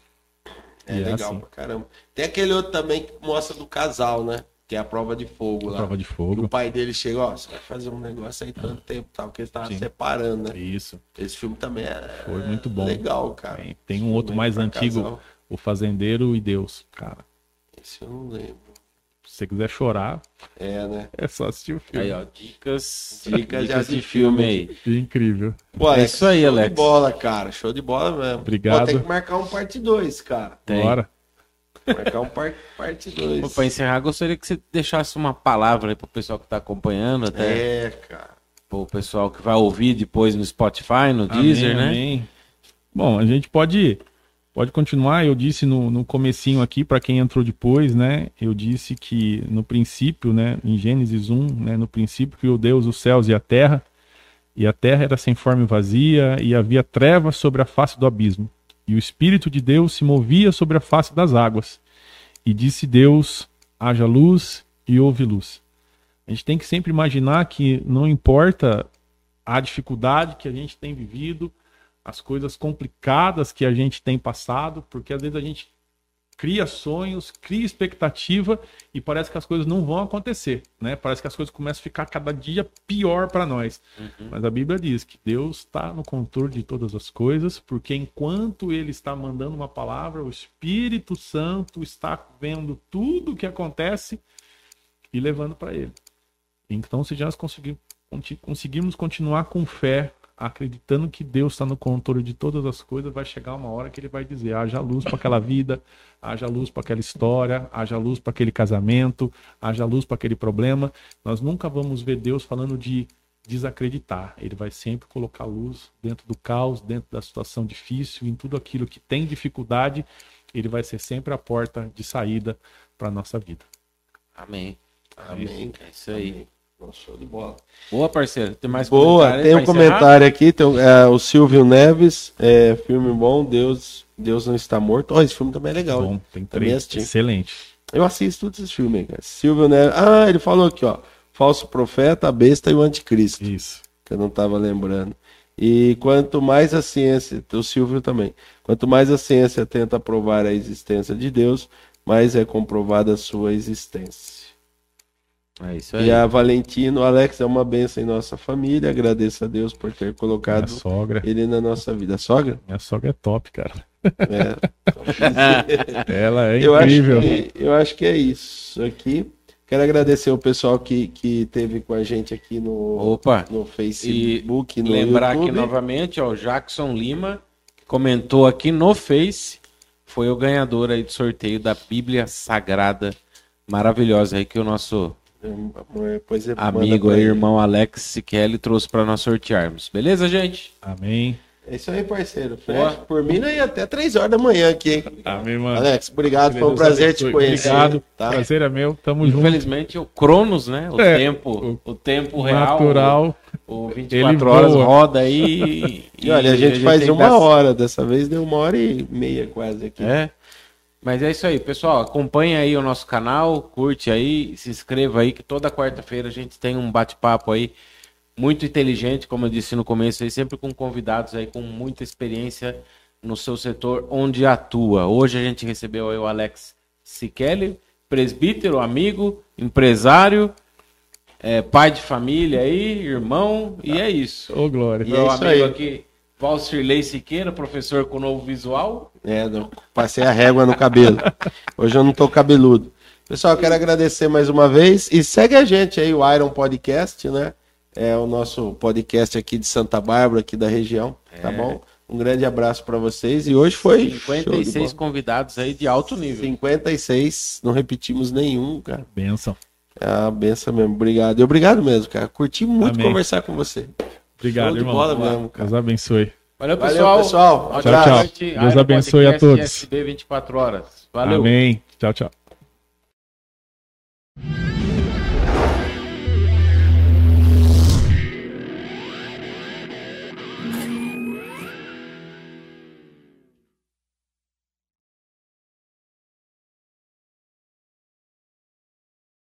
S2: É
S3: E é
S2: legal
S3: assim.
S2: pra caramba. Tem aquele outro também que mostra do casal, né? Que é a prova de fogo lá.
S3: prova de
S2: E
S3: fogo.
S2: o pai dele chega, ó, você vai fazer um negócio aí tanto tempo, tal, que ele tava
S3: Sim.
S2: separando, né?
S3: Isso.
S2: Esse filme também é
S3: Foi muito bom.
S2: legal, cara.
S3: Tem, tem um outro mais antigo,
S2: casal.
S3: O Fazendeiro e Deus. Cara,
S2: Esse eu não lembro.
S3: se você quiser chorar,
S2: É, né?
S3: é só assistir o filme.
S1: Aí, ó, dicas,
S2: Dicas já de
S1: de filme
S2: filme.
S1: aí.
S3: Incrível.
S2: Pô,
S1: É isso aí,
S2: show
S1: Alex.
S2: de bola, cara. Show de bola mesmo.
S3: Obrigado.
S2: Pô, tem que marcar um parte 2, cara.
S1: Tem.
S3: Bora.
S2: Marcar um par parte 2.
S1: Pô, Pra encerrar, gostaria que você deixasse uma palavra aí pro pessoal que tá acompanhando, até
S2: É, cara.
S1: pro pessoal que vai ouvir depois no Spotify, no Deezer,
S3: Amém,
S1: né?
S3: amém. Bom, a gente pode pode continuar. Eu disse no, no comecinho aqui para quem entrou depois, né? Eu disse que no princípio, né, em Gênesis 1, né, no princípio criou Deus os céus e a terra, e a terra era sem forma e vazia, e havia trevas sobre a face do abismo. E o espírito de Deus se movia sobre a face das águas. E disse Deus: haja luz e houve luz. A gente tem que sempre imaginar que não importa a dificuldade que a gente tem vivido, as coisas complicadas que a gente tem passado, porque às vezes a gente cria sonhos, cria expectativa e parece que as coisas não vão acontecer, né? Parece que as coisas começam a ficar cada dia pior para nós. Mas a Bíblia diz que Deus está no controle de todas as coisas, porque enquanto Ele está mandando uma palavra, o Espírito Santo está vendo tudo o que acontece e levando para Ele. Então, se nós conseguirmos continuar com fé, acreditando que Deus está no controle de todas as coisas, vai chegar uma hora que ele vai dizer: haja luz para aquela vida, haja luz para aquela história, haja luz para aquele casamento, haja luz para aquele problema. Nós nunca vamos ver Deus falando de desacreditar. Ele vai sempre colocar luz dentro do caos, dentro da situação difícil, em tudo aquilo que tem dificuldade, ele vai ser sempre a porta de saída para nossa vida.
S1: Amém.
S2: Amém.
S1: É isso aí.
S2: Amém. Show de bola.
S1: Boa, parceiro. Tem mais
S2: Boa,
S1: comentário
S2: tem um comentário aqui, tem é, o Silvio Neves, é, filme bom, Deus, Deus não está morto. Ó, esse filme também é legal.
S3: Bom, tem
S2: Também
S3: três.
S2: assisti.
S3: Excelente.
S2: Eu assisto todos esses filmes, cara. Silvio Neves. Ah, ele falou aqui, ó. Falso profeta, a besta e o anticristo.
S3: Isso.
S2: Que eu não estava lembrando. E quanto mais a ciência, o Silvio também, quanto mais a ciência tenta provar a existência de Deus, mais é comprovada a sua existência.
S1: É isso aí.
S2: E a Valentino, Alex é uma benção em nossa família. Agradeço a Deus por ter colocado
S3: sogra.
S2: ele na nossa vida. A sogra?
S3: Minha sogra é top, cara.
S2: É. *laughs*
S3: Ela é
S2: eu, acho
S3: incrível.
S2: que, eu acho que é isso aqui. Quero agradecer o pessoal que, que teve com a gente aqui no,
S1: Opa.
S2: no Facebook, no
S1: Lembrar aqui
S2: YouTube.
S1: novamente, ó, o Jackson Lima, que comentou aqui no Face, foi o ganhador aí do sorteio da Bíblia Sagrada, maravilhosa aí que o nosso
S2: Pois é, manda
S1: amigo aí, irmão Alex Siquelli, trouxe para nós sortearmos. Beleza, gente?
S3: Amém.
S2: É isso aí, parceiro. Fecha por mim, aí até 3 horas da manhã aqui, hein?
S3: Amém, mano.
S2: Alex, obrigado. Foi um
S3: Deus
S2: prazer te conhecer.
S3: Obrigado.
S2: Tá?
S3: Prazer é meu. Tamo junto.
S1: Infelizmente, o Cronos, né? O
S3: É,
S1: tempo, o, tempo real,
S3: Natural.
S1: o, o
S3: Ele
S1: 24 horas
S3: voa.
S1: roda aí.
S2: E olha, a gente faz
S1: tem que
S2: uma
S1: dar-
S2: hora. Dessa vez deu uma hora e meia quase aqui.
S1: É. Mas é isso aí, pessoal. Acompanha aí o nosso canal, curte aí, se inscreva aí, que toda quarta-feira a gente tem um bate-papo aí muito inteligente, como eu disse no começo, aí, sempre com convidados aí com muita experiência no seu setor onde atua. Hoje a gente recebeu aí o Alex Siquelli, presbítero, amigo, empresário, é, pai de família aí, irmão, e é isso.
S3: Ô, Glória.
S2: E
S1: Meu
S2: é isso
S1: amigo
S2: aí.
S1: aqui, Valcirley Siqueira, professor com novo visual.
S2: É, passei a régua no cabelo. Hoje eu não tô cabeludo. Pessoal, eu quero agradecer mais uma vez e segue a gente aí, o Iron Podcast, né? É o nosso podcast aqui de Santa Bárbara, aqui da região, tá
S1: É.
S2: bom? Um grande abraço para vocês e hoje foi show de
S1: 56
S2: bola.
S1: convidados aí de alto nível.
S2: 56, não repetimos nenhum, cara.
S3: Benção.
S2: É uma benção mesmo. Obrigado. E obrigado mesmo, cara. Curti muito
S3: Amém.
S2: conversar com você.
S3: Obrigado,
S2: Show
S3: irmão.
S2: bola mesmo, cara.
S3: Deus abençoe.
S1: Valeu,
S2: Valeu,
S1: pessoal.
S2: pessoal.
S1: Ótima
S3: Tchau, tchau.
S1: noite.
S3: Deus abençoe a todos.
S1: SB 24 horas. Valeu.
S3: Amém. Tchau, tchau.